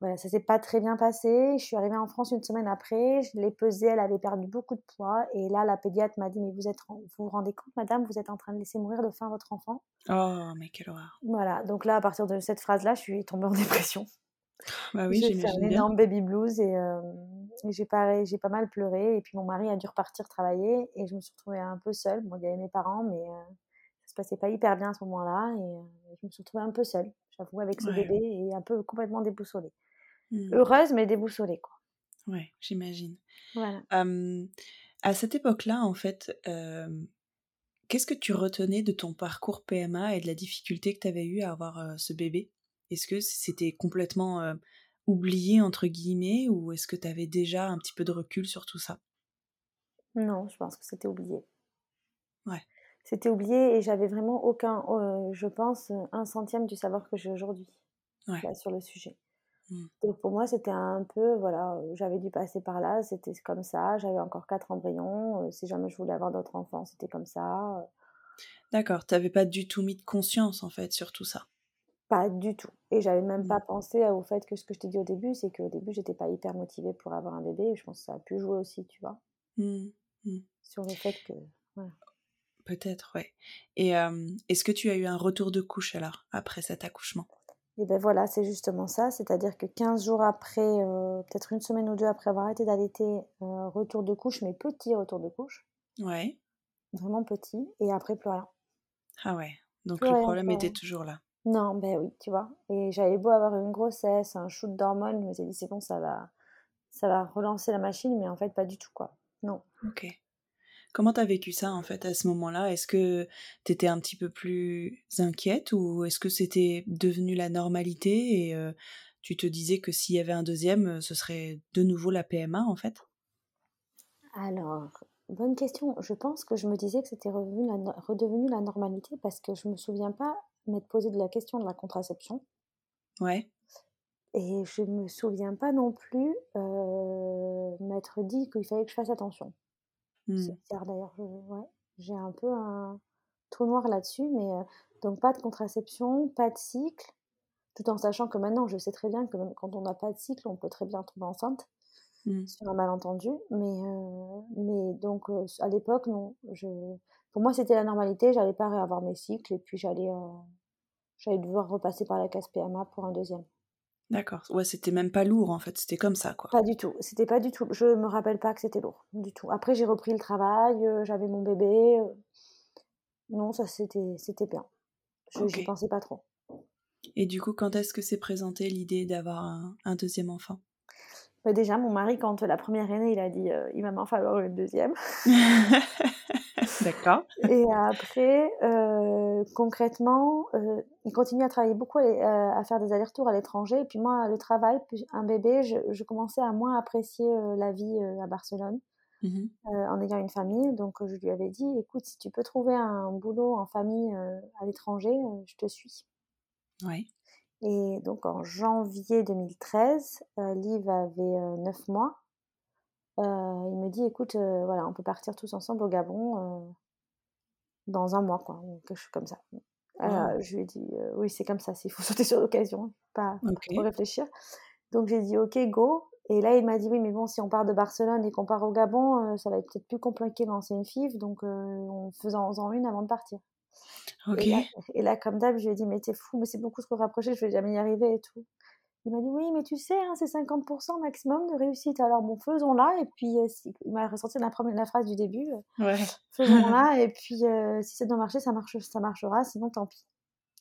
voilà, ça s'est pas très bien passé. Je suis arrivée en France une semaine après. Je l'ai pesée, elle avait perdu beaucoup de poids. Et là, la pédiatre m'a dit mais vous êtes, vous vous rendez compte, madame, vous êtes en train de laisser mourir de faim votre enfant? Oh, mais quelle horreur. Voilà. Donc là, à partir de cette phrase-là, je suis tombée en dépression. Bah oui, j'ai fait un énorme baby blues et, euh, j'ai pas, j'ai pas mal pleuré. Et puis mon mari a dû repartir travailler et je me suis retrouvée un peu seule. Bon, il y avait mes parents, mais euh, ça se passait pas hyper bien à ce moment-là et euh, je me suis retrouvée un peu seule, j'avoue, avec ce bébé et un peu complètement déboussolée. Mmh. Heureuse, mais déboussolée, quoi. Ouais, j'imagine. Voilà. à cette époque-là, en fait, qu'est-ce que tu retenais de ton parcours PMA et de la difficulté que tu avais eu à avoir ce bébé? Est-ce que c'était complètement oublié, entre guillemets, ou est-ce que tu avais déjà un petit peu de recul sur tout ça? Non, je pense que c'était oublié. Ouais. C'était oublié et j'avais vraiment aucun, je pense, un centième du savoir que j'ai aujourd'hui ouais. sur le sujet. Mmh. Donc pour moi, c'était un peu, voilà, j'avais dû passer par là, c'était comme ça, j'avais encore quatre embryons, si jamais je voulais avoir d'autres enfants, c'était comme ça. D'accord, tu n'avais pas du tout mis de conscience en fait sur tout ça? Pas du tout. Et j'avais même Mmh. pas pensé au fait que ce que je t'ai dit au début, c'est qu'au début, j'étais pas hyper motivée pour avoir un bébé, et je pense que ça a pu jouer aussi, tu vois. Mmh. Mmh. Sur le fait que, voilà. Peut-être, ouais. Et est-ce que tu as eu un retour de couche alors, après cet accouchement? Et ben voilà, c'est justement ça. C'est-à-dire que 15 jours après, peut-être une semaine ou deux après avoir arrêté d'allaiter, retour de couche, mais petit retour de couche. Ouais. Vraiment petit. Et après, plus rien. Ah ouais. Donc le problème était toujours là. Non, ben oui, tu vois. Et j'avais beau avoir une grossesse, un shoot d'hormones, je me suis dit, c'est bon, ça va, ça va relancer la machine, mais en fait, pas du tout, quoi. Non. Ok. Comment t'as vécu ça en fait à ce moment-là? Est-ce que t'étais un petit peu plus inquiète ou est-ce que c'était devenu la normalité et tu te disais que s'il y avait un deuxième, ce serait de nouveau la PMA en fait? Alors, bonne question. Je pense que je me disais que c'était redevenu la normalité parce que je me souviens pas m'être posé de la question de la contraception. Ouais. Et je me souviens pas non plus euh, m'être dit qu'il fallait que je fasse attention. Hmm. C'est bizarre d'ailleurs. ouais. J'ai un peu un trou noir là-dessus, mais euh, donc pas de contraception, pas de cycle, tout en sachant que maintenant je sais très bien que même quand on n'a pas de cycle, on peut très bien tomber enceinte Hmm. sur un malentendu. Mais, euh, mais donc euh, à l'époque, non. Je... Pour moi, c'était la normalité. J'allais pas réavoir mes cycles et puis j'allais euh, j'allais devoir repasser par la case PMA pour un deuxième. D'accord. Ouais, c'était même pas lourd en fait, c'était comme ça quoi. Pas du tout. C'était pas du tout. Je me rappelle pas que c'était lourd du tout. Après, j'ai repris le travail. euh, J'avais mon bébé. euh, Non, ça c'était c'était bien. Je j'y Ok. pensais pas trop. Et du coup, quand est-ce que s'est présentée l'idée d'avoir un, un deuxième enfant? Bah, déjà, mon mari, quand la première est née, il a dit euh, il va m'en falloir une deuxième. [laughs] D'accord. Et après, euh, concrètement, euh, il continue à travailler beaucoup, à, à faire des allers-retours à l'étranger. Et puis moi, le travail, puis un bébé, je, je commençais à moins apprécier euh, la vie euh, à Barcelone euh, en ayant une famille. Donc euh, je lui avais dit, écoute, si tu peux trouver un boulot en famille euh, à l'étranger, euh, je te suis. Ouais. Et donc en janvier 2013, euh, Liv avait euh, 9 mois. Euh, il me dit, écoute, euh, voilà, on peut partir tous ensemble au Gabon dans un mois, quoi, ou quelque chose comme ça. Je lui ai dit, oui, c'est comme ça, il faut [laughs] sauter sur l'occasion, pas, pas Ok. trop réfléchir. Donc j'ai dit, ok, go. Et là, il m'a dit, oui, mais bon, si on part de Barcelone et qu'on part au Gabon, ça va être peut-être plus compliqué de lancer une FIV, donc on faisant-en une avant de partir. Ok. Et là, et là, comme d'hab, je lui ai dit, mais t'es fou, mais c'est beaucoup trop rapproché, je vais jamais y arriver et tout. Il m'a dit, oui, mais tu sais, hein, c'est 50% maximum de réussite. Alors bon, faisons-la. Et puis, euh, si- il m'a ressorti la, première, la phrase du début, euh, Ouais. faisons-la. [laughs] et puis, euh, si ça doit marcher, ça, marche, ça marchera, sinon tant pis.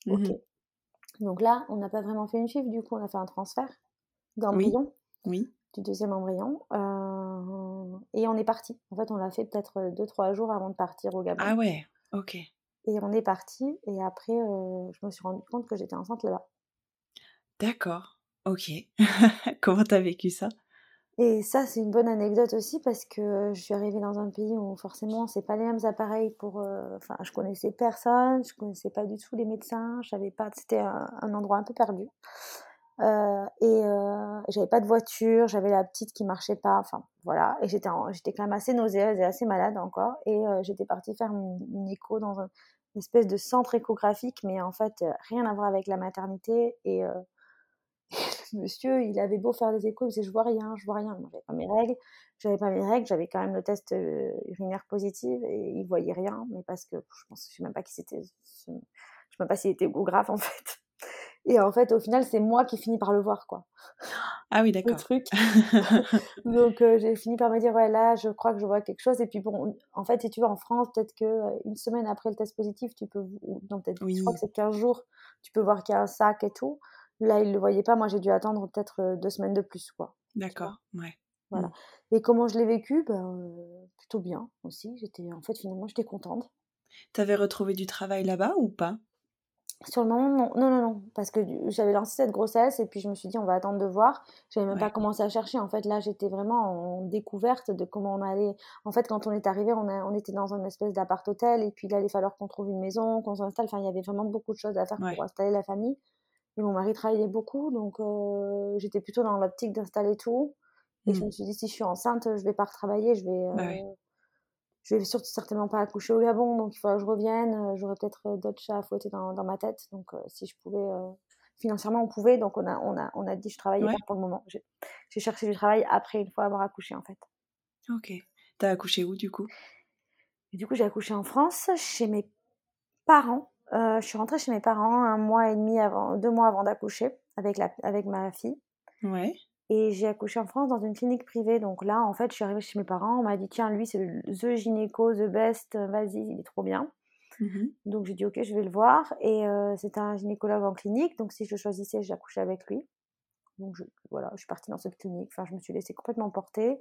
Ok. Mhm. Donc là, on n'a pas vraiment fait une FIV, du coup, on a fait un transfert d'embryon, Oui. du deuxième embryon. et on est parti. En fait, on l'a fait peut-être 2-3 jours avant de partir au Gabon. Ah ouais. Ok. Et on est parti. Et après, euh, je me suis rendu compte que j'étais enceinte là-bas. D'accord. Ok. [laughs] Comment t'as vécu ça? Et ça, c'est une bonne anecdote aussi parce que je suis arrivée dans un pays où forcément, c'est pas les mêmes appareils pour. euh, Enfin, je connaissais personne, je connaissais pas du tout les médecins, je savais pas. C'était un, un endroit un peu perdu. Euh, et euh, j'avais pas de voiture, j'avais la petite qui marchait pas, enfin voilà. Et j'étais j'étais quand même assez nauséeuse et assez malade encore. Et euh, j'étais partie faire une, écho dans un- une espèce de centre échographique, mais en fait, euh, rien à voir avec la maternité. Et. euh, [laughs] monsieur, il avait beau faire des échos, il disait je vois rien, je vois rien. J'avais pas mes règles, j'avais pas mes règles, j'avais quand même le test euh, urinaire positif et il voyait rien, mais parce que je pense, je sais même pas qui c'était, je sais même pas s'il était échographe en fait. Et en fait, au final, c'est moi qui finis par le voir, quoi, Ah oui, le d'accord. truc. [laughs] Donc, euh, j'ai fini par me dire, ouais, là, je crois que je vois quelque chose. Et puis, bon, en fait, si tu vas en France, peut-être que euh, une semaine après le test positif, tu peux, non, peut-être, je crois Oui. que c'est 15 jours, tu peux voir qu'il y a un sac et tout. Là, il le voyait pas. Moi, j'ai dû attendre peut-être deux semaines de plus, quoi. D'accord, ouais. Voilà. Mmh. Et comment je l'ai vécu? Ben, Plutôt bien aussi. J'étais, en fait, finalement, j'étais contente. Tu avais retrouvé du travail là-bas ou pas? Sur le moment, non, non, non, non, parce que j'avais lancé cette grossesse et puis je me suis dit on va attendre de voir. J'avais même pas commencé à chercher. En fait, là, j'étais vraiment en découverte de comment on allait. En fait, quand on est arrivé, on, on était dans une espèce d'appart hôtel et puis là, il allait falloir qu'on trouve une maison, qu'on s'installe. Enfin, il y avait vraiment beaucoup de choses à faire pour installer la famille. Et mon mari travaillait beaucoup, donc j'étais plutôt dans l'optique d'installer tout. Et je mmh. me suis dit si je suis enceinte, je vais pas retravailler, je vais. Bah je vais surtout certainement pas accoucher au Gabon, donc il faudra que je revienne. Euh, j'aurais peut-être euh, d'autres chats à fouetter dans, dans ma tête. Donc, euh, si je pouvais, financièrement, on pouvait. Donc, on a, on a, on a dit je travaillais pas pour le moment. J'ai cherché du travail après, une fois avoir accouché, en fait. Ok. T'as accouché où, du coup? Et Du coup, j'ai accouché en France, chez mes parents. je suis rentrée chez mes parents un mois et demi avant, deux mois avant d'accoucher avec, la, avec ma fille. Ouais. Et j'ai accouché en France dans une clinique privée. Donc là, en fait, je suis arrivée chez mes parents. On m'a dit, tiens, lui, c'est le The Gynéco, The Best, vas-y, il est trop bien. Mmh donc j'ai dit, ok, je vais le voir. Et euh, c'était un gynécologue en clinique. Donc si je choisissais, j'accouchais avec lui. Donc voilà, je suis partie dans cette clinique. Enfin, je me suis laissée complètement porter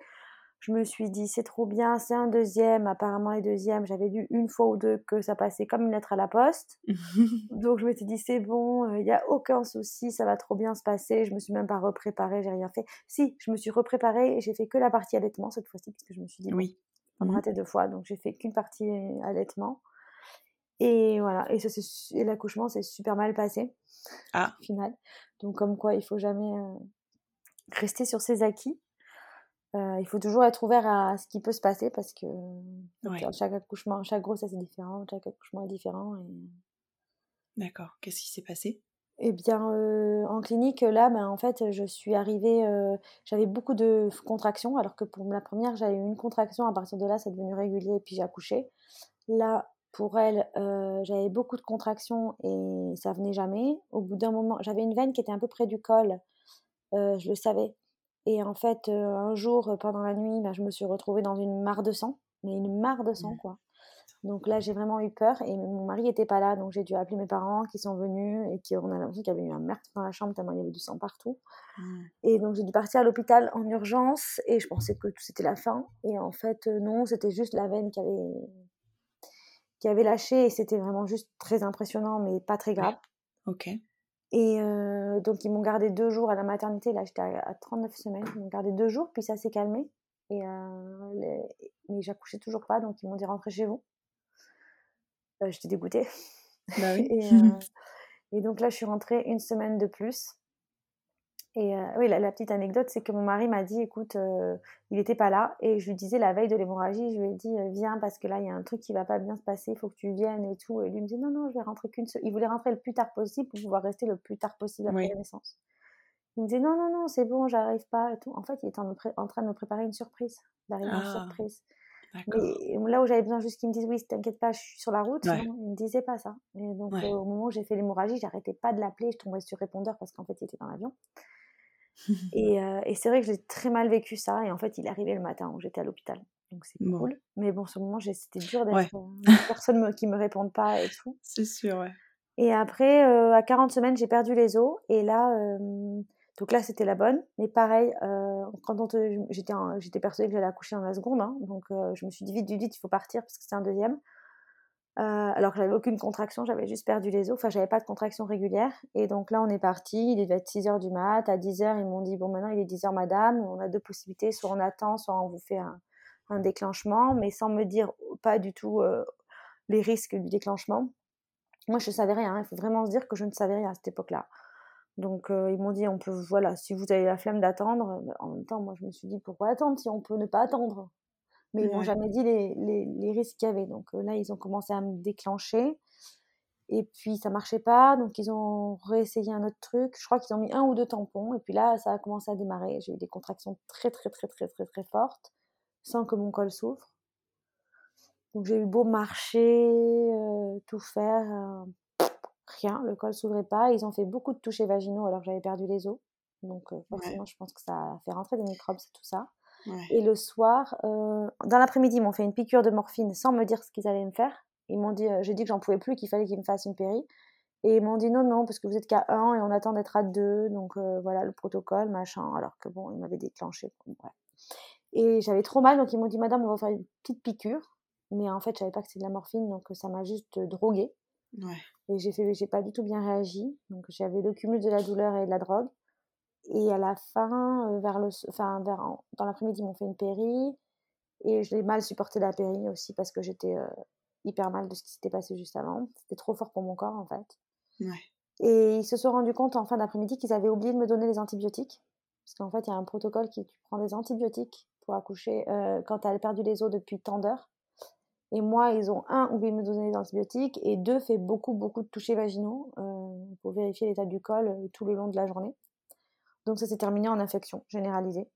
je me suis dit c'est trop bien, c'est un deuxième, apparemment les deuxièmes, j'avais lu une fois ou deux que ça passait comme une lettre à la poste. [laughs] Donc je m'étais dit c'est bon, il euh, n'y a aucun souci, ça va trop bien se passer, je me suis même pas repréparée, j'ai rien fait. Si, je me suis repréparée et j'ai fait que la partie allaitement cette fois-ci parce que je me suis dit oui, on me mmh raté deux fois, donc j'ai fait qu'une partie euh, allaitement. Et voilà, et, l'accouchement s'est super mal passé ah. au final. Donc comme quoi il faut jamais euh, rester sur ses acquis. Euh, il faut toujours être ouvert à ce qui peut se passer parce que chaque accouchement, chaque grossesse est différent, chaque accouchement est différent. Et... D'accord. Qu'est-ce qui s'est passé? Eh bien, euh, en clinique, là, ben, en fait, je suis arrivée, euh, j'avais beaucoup de contractions, alors que pour la première, j'avais eu une contraction. À partir de là, c'est devenu régulier et puis j'ai accouché. Là, pour elle, j'avais beaucoup de contractions et ça venait jamais. Au bout d'un moment, j'avais une veine qui était un peu près du col. je le savais et en fait, un jour, pendant la nuit, bah, je me suis retrouvée dans une mare de sang, mais une mare de sang, quoi. Donc là, j'ai vraiment eu peur et mon mari n'était pas là, donc j'ai dû appeler mes parents qui sont venus et qui on a l'impression qu'il y avait eu un meurtre dans la chambre tellement il y avait du sang partout. Mmh. Et donc j'ai dû partir à l'hôpital en urgence et je pensais que c'était la fin et en fait non, c'était juste la veine qui avait qui avait lâché et c'était vraiment juste très impressionnant mais pas très grave. Ok. Et euh, donc, ils m'ont gardé deux jours à la maternité. Là, j'étais à, 39 semaines. Ils m'ont gardé deux jours, puis ça s'est calmé. Et, euh, Mais j'accouchais toujours pas, donc ils m'ont dit rentrez chez vous. Euh, j'étais dégoûtée. Bah oui. [laughs] et, [laughs] et, donc là, je suis rentrée une semaine de plus. Et euh, oui, la, petite anecdote, c'est que mon mari m'a dit, écoute, euh, il n'était pas là. Et je lui disais la veille de l'hémorragie, je lui ai dit, euh, viens parce que là, il y a un truc qui va pas bien se passer, il faut que tu viennes et tout. Et lui me dit, non, non, je vais rentrer qu'une seule. Il voulait rentrer le plus tard possible pour pouvoir rester le plus tard possible après la naissance. Il me disait, non, non, non, c'est bon, j'arrive pas et tout. En fait, il était en, train de me préparer une surprise, d'arriver ah, surprise. Mais là où j'avais besoin juste qu'il me dise oui, t'inquiète pas, je suis sur la route, il il me disait pas ça. Et donc au moment où j'ai fait l'hémorragie, j'arrêtais pas de l'appeler, je tombais sur répondeur parce qu'en fait il était dans l'avion. [laughs] Euh, et, c'est vrai que j'ai très mal vécu ça. Et en fait, il est arrivé le matin où j'étais à l'hôpital. Donc c'est cool. Mais bon, ce moment, c'était dur d'être euh, [laughs] personne qui me réponde pas et tout. C'est sûr, ouais. Et après, euh, à 40 semaines, j'ai perdu les os. Et là, donc là, c'était la bonne. Mais pareil, quand j'étais, j'étais persuadée que j'allais accoucher dans la seconde. Hein. donc je me suis dit vite, vite, vite, il faut partir parce que c'est un deuxième. Euh, alors que j'avais aucune contraction, j'avais juste perdu les os, enfin j'avais pas de contraction régulière. Et donc là on est parti, il devait être 6h du mat, à 10h ils m'ont dit bon maintenant il est 10h madame, on a deux possibilités, soit on attend, soit on vous fait un, déclenchement, mais sans me dire pas du tout euh, les risques du déclenchement. Moi je ne savais rien, il faut vraiment se dire que je ne savais rien à cette époque-là. Donc euh, ils m'ont dit on peut voilà si vous avez la flemme d'attendre, en même temps moi je me suis dit pourquoi attendre si on peut ne pas attendre? Mais ils m'ont jamais dit les, les, les risques qu'il y avait. Donc là, ils ont commencé à me déclencher. Et puis ça marchait pas, donc ils ont réessayé un autre truc. Je crois qu'ils ont mis un ou deux tampons. Et puis là, ça a commencé à démarrer. J'ai eu des contractions très très très très très très fortes, sans que mon col s'ouvre. Donc j'ai eu beau marcher, tout faire, rien, le col s'ouvrait pas. Ils ont fait beaucoup de touchés vaginaux alors que j'avais perdu les os. Donc forcément, je pense que ça a fait rentrer des microbes, c'est tout ça. Et le soir, euh, dans l'après-midi, ils m'ont fait une piqûre de morphine sans me dire ce qu'ils allaient me faire. Ils m'ont dit, euh, j'ai dit que j'en pouvais plus, qu'il fallait qu'ils me fassent une péri. Et ils m'ont dit non, non, parce que vous êtes qu'à un et on attend d'être à deux. Donc voilà le protocole, machin. Alors que bon, ils m'avaient déclenché. Et j'avais trop mal, donc ils m'ont dit madame, on va faire une petite piqûre. Mais en fait, je savais pas que c'était de la morphine, donc ça m'a juste droguée. Ouais. Et j'ai fait, j'ai pas du tout bien réagi. Donc j'avais le cumul de la douleur et de la drogue. Et à la fin, vers le, enfin, vers, dans l'après-midi, ils m'ont fait une péri. Et je l'ai mal supporté la péri aussi parce que j'étais hyper mal de ce qui s'était passé juste avant. C'était trop fort pour mon corps en fait. Ouais. Et ils se sont rendus compte en fin d'après-midi qu'ils avaient oublié de me donner les antibiotiques. Parce qu'en fait, il y a un protocole qui tu prends des antibiotiques pour accoucher quand tu as perdu les os depuis tant d'heures. Et moi, ils ont un, oublié de me donner des antibiotiques, et deux, fait beaucoup, beaucoup de touchés vaginaux pour vérifier l'état du col tout le long de la journée. Donc ça s'est terminé en infection généralisée.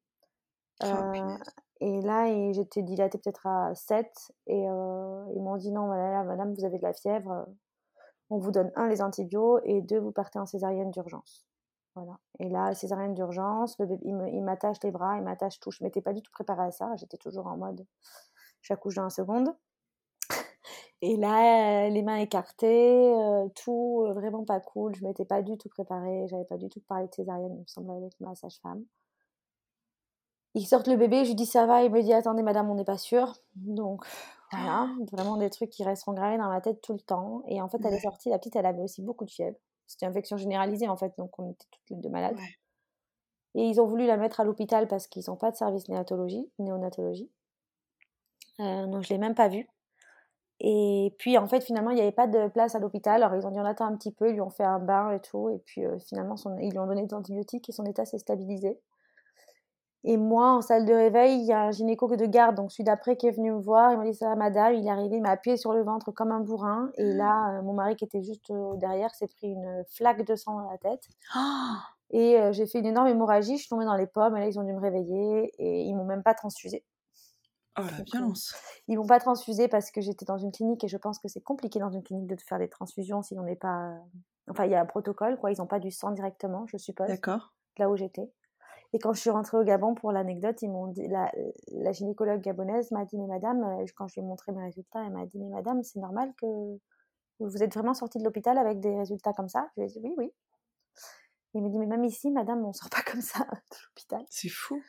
Oh, euh, et là, j'étais dilatée peut-être à 7, et ils m'ont dit non, voilà, madame, vous avez de la fièvre, on vous donne un, les antibiotiques, et deux, vous partez en césarienne d'urgence. Voilà. Et là, césarienne d'urgence, le bébé, il m'attache les bras, il m'attache tout. Je m'étais pas du tout préparée à ça. J'étais toujours en mode, j'accouche dans une seconde. Et là, les mains écartées, euh, tout euh, vraiment pas cool. Je m'étais pas du tout préparée. J'avais pas du tout parlé de césarienne, il me semble, avec ma sage-femme. Ils sortent le bébé, je lui dis ça va? Il me dit attendez, madame, on n'est pas sûr. Donc [gasps] voilà, vraiment des trucs qui resteront gravés dans ma tête tout le temps. Et en fait, elle est sortie. La petite, elle avait aussi beaucoup de fièvre. C'était une infection généralisée en fait, donc on était toutes les deux malades. Et ils ont voulu la mettre à l'hôpital parce qu'ils n'ont pas de service néonatologie. néonatologie. Euh, donc je l'ai même pas vue. Et puis en fait finalement il n'y avait pas de place à l'hôpital. Alors ils ont dit on attend un petit peu, ils lui ont fait un bain et tout. Et puis euh, finalement ils lui ont donné des antibiotiques et son état s'est stabilisé. Et moi, en salle de réveil, il y a un gynéco de garde, donc celui d'après, qui est venu me voir. Il m'a dit Ça va, madame? Il est arrivé, il m'a appuyé sur le ventre comme un bourrin. Et mmh. là, euh, mon mari, qui était juste euh, derrière, s'est pris une flaque de sang dans la tête. et euh, j'ai fait une énorme hémorragie. Je suis tombée dans les pommes. Et là, ils ont dû me réveiller. Et ils m'ont même pas transfusée. Oh la violence Ils m'ont pas transfusée parce que j'étais dans une clinique et je pense que c'est compliqué dans une clinique de faire des transfusions si on n'est pas. Enfin, il y a un protocole, quoi. Ils n'ont pas du sang directement, je suppose. D'accord. Là où j'étais. Et quand je suis rentrée au Gabon, pour l'anecdote, ils m'ont dit, la, la, gynécologue gabonaise m'a dit, mais madame, euh, quand je lui ai montré mes résultats, elle m'a dit, mais madame, c'est normal que vous êtes vraiment sortie de l'hôpital avec des résultats comme ça? Je lui ai dit, oui, oui. Il m'a dit, mais même ici, madame, on ne sort pas comme ça [laughs] de l'hôpital. C'est fou.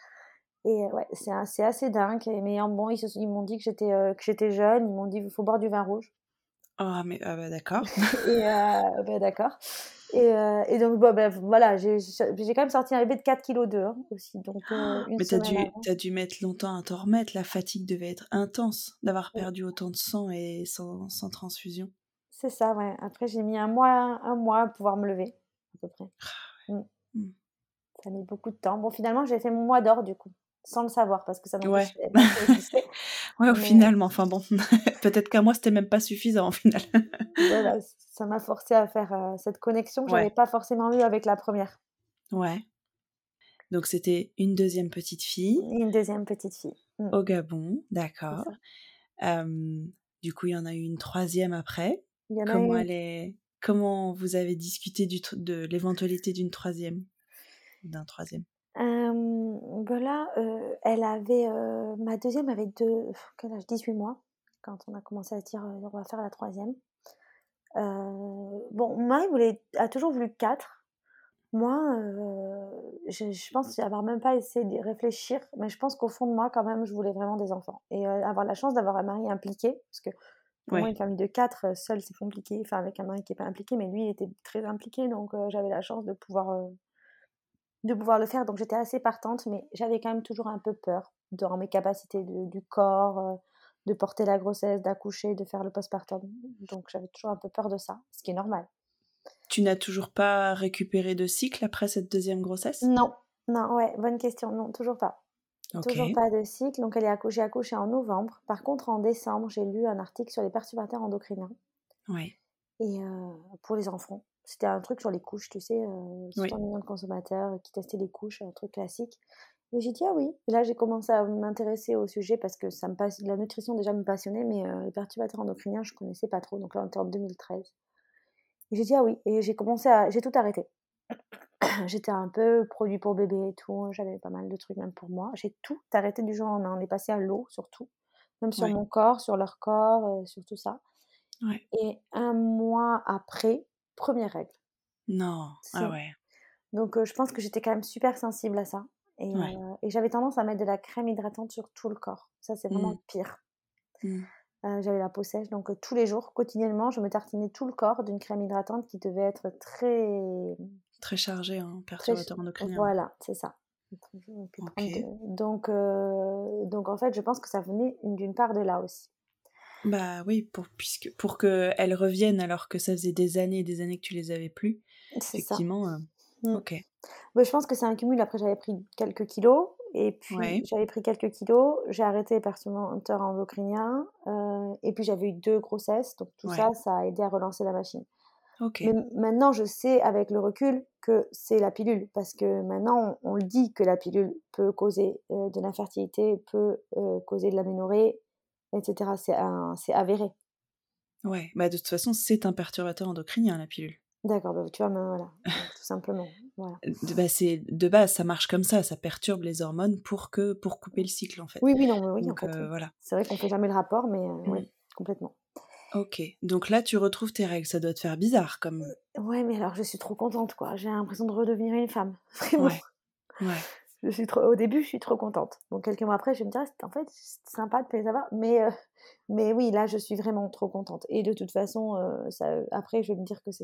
Et euh, ouais, c'est assez, assez dingue. Mais bon, ils, ils m'ont dit que j'étais euh, que j'étais jeune. Ils m'ont dit, il faut boire du vin rouge. Ah, mais ah bah, d'accord. [laughs] et bah, d'accord. Et, euh, et, donc, bah, voilà, j'ai quand même sorti un bébé de 4 kg 2 aussi. Donc, euh, une Mais t'as dû, as dû mettre longtemps à t'en remettre. La fatigue devait être intense d'avoir perdu autant de sang et sans, sans transfusion. C'est ça, ouais. Après, j'ai mis un mois, un mois à pouvoir me lever, à peu près. Ah, mmh. Mmh. Ça a mis beaucoup de temps. Bon, finalement, j'ai fait mon mois d'or, du coup sans le savoir parce que ça ouais. [laughs] ouais, au final, mais enfin bon, [laughs] peut-être qu'à moi c'était même pas suffisant au final. voilà, ça m'a forcé à faire euh, cette connexion que j'avais pas forcément eue avec la première. Ouais. Donc c'était une deuxième petite fille. Une deuxième petite fille. Mmh. Au Gabon, d'accord. du coup, il y en a eu une troisième après. Il y en Comment a eu... elle est... Comment vous avez discuté du de l'éventualité d'une troisième D'un troisième? Voilà, elle avait, ma deuxième avait deux, quel âge? 18 mois, quand on a commencé à dire, on va faire la troisième. bon, Marie voulait a toujours voulu quatre. Moi, je je pense avoir même pas essayé de réfléchir, mais je pense qu'au fond de moi, quand même, je voulais vraiment des enfants et avoir la chance d'avoir un mari impliqué, parce que pour moi, une famille de quatre, seule, c'est compliqué, enfin avec un mari qui est pas impliqué, mais lui, il était très impliqué, donc j'avais la chance de pouvoir, de pouvoir le faire. Donc j'étais assez partante, mais j'avais quand même toujours un peu peur dans mes capacités du corps, euh, de porter la grossesse, d'accoucher, de faire le postpartum. Donc j'avais toujours un peu peur de ça, ce qui est normal. Tu n'as toujours pas récupéré de cycle après cette deuxième grossesse? Non, non, ouais, bonne question. Non, toujours pas. Toujours pas de cycle. Donc elle est accouchée, accouchée en novembre. Par contre, en décembre, j'ai lu un article sur les perturbateurs endocriniens. Ouais. Et euh, pour les enfants. C'était un truc sur les couches, tu sais, euh, 100 millions de consommateurs qui testaient les couches, un truc classique. Et j'ai dit ah oui. Et là j'ai commencé à m'intéresser au sujet parce que ça me passe, la nutrition déjà me passionnait, mais euh, les perturbateurs endocriniens je connaissais pas trop. Donc là on était en 2013. Et j'ai dit ah oui. Et j'ai commencé à, j'ai tout arrêté. [coughs] J'étais un peu produit pour bébé et tout. J'avais pas mal de trucs même pour moi. J'ai tout arrêté du jour au lendemain. On est passé à l'eau surtout, même sur mon corps, sur leur corps, euh, sur tout ça. Ouais. Et un mois après, premières règles. Non, ah ouais. Donc je pense que j'étais quand même super sensible à ça. Et, j'avais tendance à mettre de la crème hydratante sur tout le corps. Ça, c'est vraiment mmh. pire. Mmh. j'avais la peau sèche, donc tous les jours, quotidiennement, je me tartinais tout le corps d'une crème hydratante qui devait être très... Très chargée en perturbateur endocrinien. Voilà, c'est ça. Donc, donc en fait, je pense que ça venait d'une part de là aussi. Bah oui, pour, puisque, pour qu'elles reviennent alors que ça faisait des années et des années que tu les avais plus. Effectivement. Euh, mmh. Ok. je pense que c'est un cumul. Après, j'avais pris quelques kilos. Et puis, j'avais pris quelques kilos. J'ai arrêté les perturbateurs endocriniens. Euh, et puis, j'avais eu deux grossesses. Donc, tout ça, ça a aidé à relancer la machine. Mais maintenant, je sais avec le recul que c'est la pilule. Parce que maintenant, on, le dit que la pilule peut causer euh, de l'infertilité, peut causer de l'aménorrhée, etc. C'est avéré. Ouais, bah de toute façon, c'est un perturbateur endocrinien, la pilule. D'accord, bah, tu vois, voilà, [laughs] tout simplement. Voilà. De, bah, de base, ça marche comme ça, ça perturbe les hormones pour, que, pour couper le cycle, en fait. Oui, oui, non, mais oui, en fait. Euh, voilà. C'est vrai qu'on fait jamais le rapport, mais euh, oui, mmh. complètement. Ok, donc là, tu retrouves tes règles, ça doit te faire bizarre, comme... Ouais, mais alors, je suis trop contente, quoi. J'ai l'impression de redevenir une femme, [laughs] vraiment. Ouais, ouais je suis trop, au début, je suis trop contente. Donc, quelques mois après, je me dis, ah, en fait, c'est sympa de les avoir. Mais, euh, mais oui, là, je suis vraiment trop contente. Et de toute façon, euh, ça, après, je vais me dire que je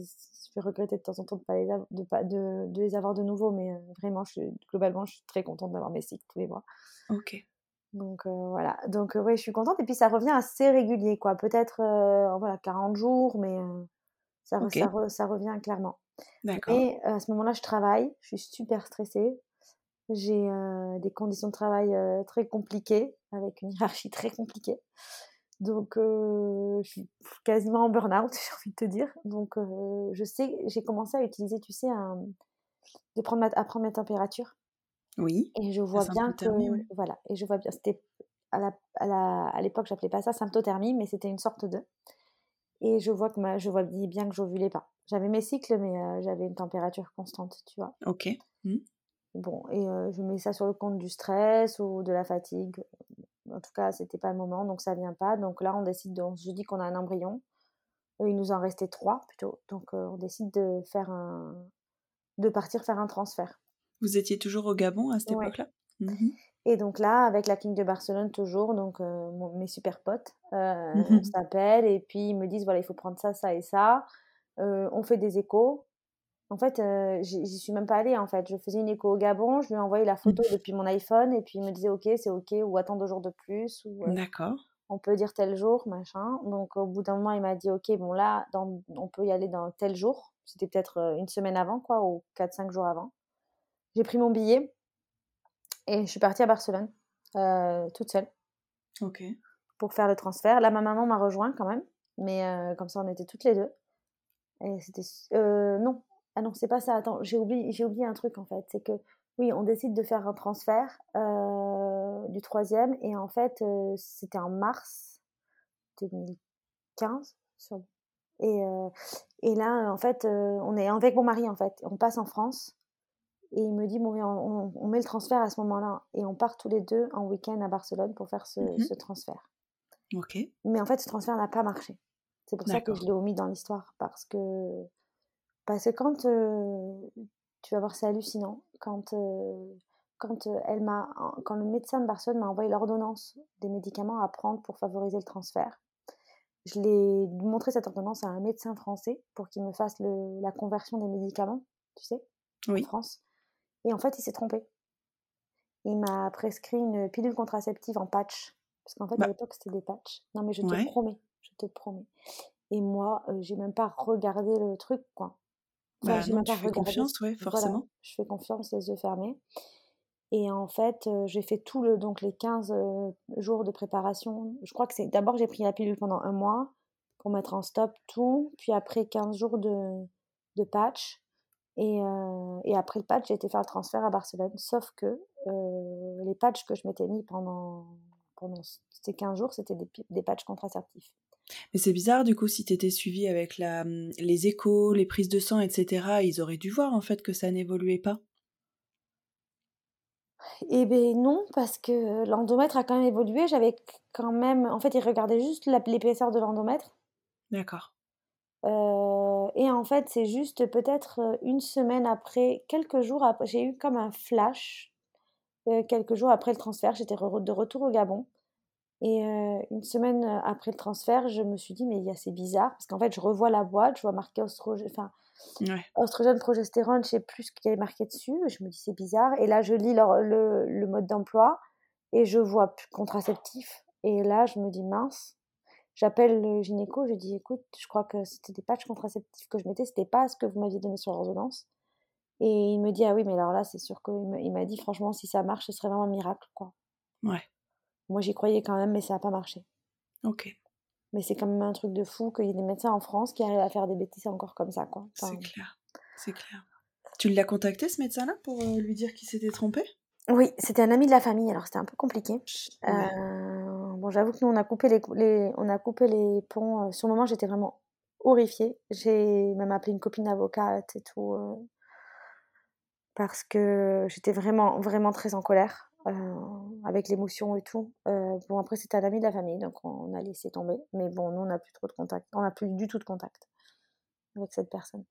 vais regretter de temps en temps de, pas les, avoir, de, pas, de, de, les avoir de nouveau. Mais euh, vraiment, je globalement, je suis très contente d'avoir mes cycles tous les mois. Ok. Donc voilà. Donc oui, je suis contente. Et puis, ça revient assez régulier, quoi. Peut-être voilà, 40 jours, mais ça, ça, ça, revient clairement. D'accord. Et à ce moment-là, je travaille. Je suis super stressée. J'ai des conditions de travail très compliquées, avec une [laughs] hiérarchie très compliquée. Donc, je suis quasiment en burn-out, [laughs] j'ai envie de te dire. Donc, je sais, j'ai commencé à utiliser, tu sais, un, de prendre ma, à prendre mes températures. Oui. Et je vois bien que, voilà, et je vois bien, c'était à la, à l'époque, j'appelais pas ça symptothermie, mais c'était une sorte de. Et je vois que ma, je vois bien que j'ovulais pas. J'avais mes cycles, mais j'avais une température constante, tu vois. Ok. Mmh. Bon, et je mets ça sur le compte du stress ou de la fatigue. En tout cas, c'était pas le moment, donc ça vient pas. Donc là, on décide, de, je dis qu'on a un embryon. Il nous en restait trois plutôt. Donc on décide de faire un, de partir faire un transfert. Vous étiez toujours au Gabon à cette époque-là? Mmh Et donc là, avec la clinique de Barcelone toujours, donc mes super potes, mmh on s'appelle et puis ils me disent voilà, il faut prendre ça, ça et ça. on fait des échos. En fait, euh, j'y suis même pas allée. En fait, je faisais une écho au Gabon, je lui ai envoyé la photo depuis mon iPhone et puis il me disait OK, c'est OK ou attends deux jours de plus ou euh, D'accord. on peut dire tel jour, machin. Donc au bout d'un moment, il m'a dit OK, bon là, on peut y aller dans tel jour. C'était peut-être euh, une semaine avant, quoi, ou 4-5 jours avant. J'ai pris mon billet et je suis partie à Barcelone toute seule. OK. Pour faire le transfert. Là, ma maman m'a rejoint quand même, mais comme ça, on était toutes les deux. Et c'était non, ah non, c'est pas ça. Attends, j'ai oublié, j'ai oublié un truc en fait. C'est que oui, on décide de faire un transfert euh, du troisième et en fait, euh, c'était en mars 2015. Et, euh, et là, en fait, on est avec mon mari en fait. On passe en France et il me dit bon, on, met le transfert à ce moment-là et on part tous les deux en week-end à Barcelone pour faire ce, mmh ce transfert. Ok. Mais en fait, ce transfert n'a pas marché. C'est pour ça que je l'ai omis dans l'histoire parce que parce que quand tu vas voir, c'est hallucinant. Quand, quand, elle m'a, quand le médecin de Barcelone m'a envoyé l'ordonnance des médicaments à prendre pour favoriser le transfert, je l'ai montré cette ordonnance à un médecin français pour qu'il me fasse le, la conversion des médicaments, tu sais, en France. Et en fait, il s'est trompé. Il m'a prescrit une pilule contraceptive en patch. Parce qu'en fait, à bah l'époque, c'était des patchs. Non, mais je te promets, je te promets. Et moi, j'ai même pas regardé le truc, quoi. Bah, non, tu fais confiance, ouais, forcément. je fais confiance, les yeux fermés. Et en fait, j'ai fait tout le, donc les 15 jours de préparation. Je crois que c'est d'abord j'ai pris la pilule pendant un mois pour mettre en stop tout, puis après 15 jours de, de patch. Et, et, après le patch, j'ai été faire le transfert à Barcelone. Sauf que les patchs que je m'étais mis pendant, pendant ces 15 jours, c'était des, des patchs contraceptifs. Mais c'est bizarre, du coup, si t'étais suivi avec la, mmh, les échos, les prises de sang, etc., ils auraient dû voir en fait que ça n'évoluait pas. Eh ben non, parce que l'endomètre a quand même évolué. J'avais quand même. En fait, ils regardaient juste l'épaisseur de l'endomètre. D'accord. et en fait, c'est juste peut-être une semaine après, quelques jours après, j'ai eu comme un flash. quelques jours après le transfert, j'étais de retour au Gabon. Et une semaine après le transfert, je me suis dit, mais c'est bizarre, parce qu'en fait, je revois la boîte, je vois marqué oestrogène, enfin, oestrogène, progestérone, je sais plus ce qu'il y avait marqué dessus, je me dis, c'est bizarre. Et là, je lis le, le, mode d'emploi, et je vois contraceptif, et là, je me dis, mince, j'appelle le gynéco, je dis, écoute, je crois que c'était des patchs contraceptifs que je mettais, c'était pas ce que vous m'aviez donné sur l'ordonnance. Et il me dit, ah oui, mais alors là, c'est sûr qu'il m'a dit, franchement, si ça marche, ce serait vraiment un miracle, quoi. Ouais. Moi, j'y croyais quand même, mais ça n'a pas marché. Ok. Mais c'est quand même un truc de fou qu'il y ait des médecins en France qui arrivent à faire des bêtises encore comme ça, quoi. c'est clair. C'est clair. Tu l'as contacté, ce médecin-là, pour euh, lui dire qu'il s'était trompé? Oui, c'était un ami de la famille, alors c'était un peu compliqué. Euh, bon, j'avoue que nous, on a coupé les, on a coupé les ponts. Euh, sur le moment, j'étais vraiment horrifiée. J'ai même appelé une copine avocate et tout. parce que j'étais vraiment, vraiment très en colère. Euh, avec l'émotion et tout. Euh, bon, après, c'était un ami de la famille, donc on a laissé tomber. Mais bon, nous, on n'a plus trop de contact. On n'a plus du tout de contact avec cette personne.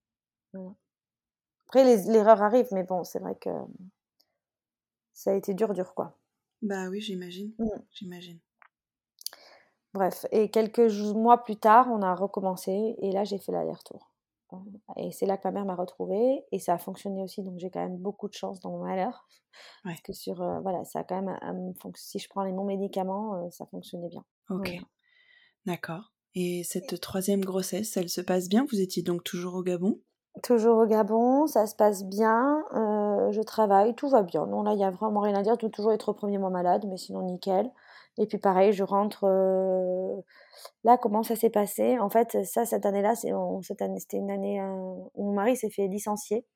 Après, l'erreur arrive, mais bon, c'est vrai que ça a été dur, dur, quoi. Bah oui, j'imagine. Mmh. J'imagine. Bref, et quelques mois plus tard, on a recommencé, et là, j'ai fait l'aller-retour. Et c'est là que ma mère m'a retrouvée et ça a fonctionné aussi, donc j'ai quand même beaucoup de chance dans mon malheur. [laughs] Parce que sur, euh, voilà, ça a quand même, si je prends les bons médicaments, euh, ça fonctionnait bien. Ok, d'accord. Et cette troisième grossesse, elle se passe bien? Vous étiez donc toujours au Gabon? Toujours au Gabon, ça se passe bien, euh, je travaille, tout va bien. Non, là, il n'y a vraiment rien à dire, tout toujours être au premier mois malade, mais sinon nickel. Et puis pareil, je rentre. Là, comment ça s'est passé? En fait, ça, cette année-là, année, c'était une année où mon mari s'est fait licencier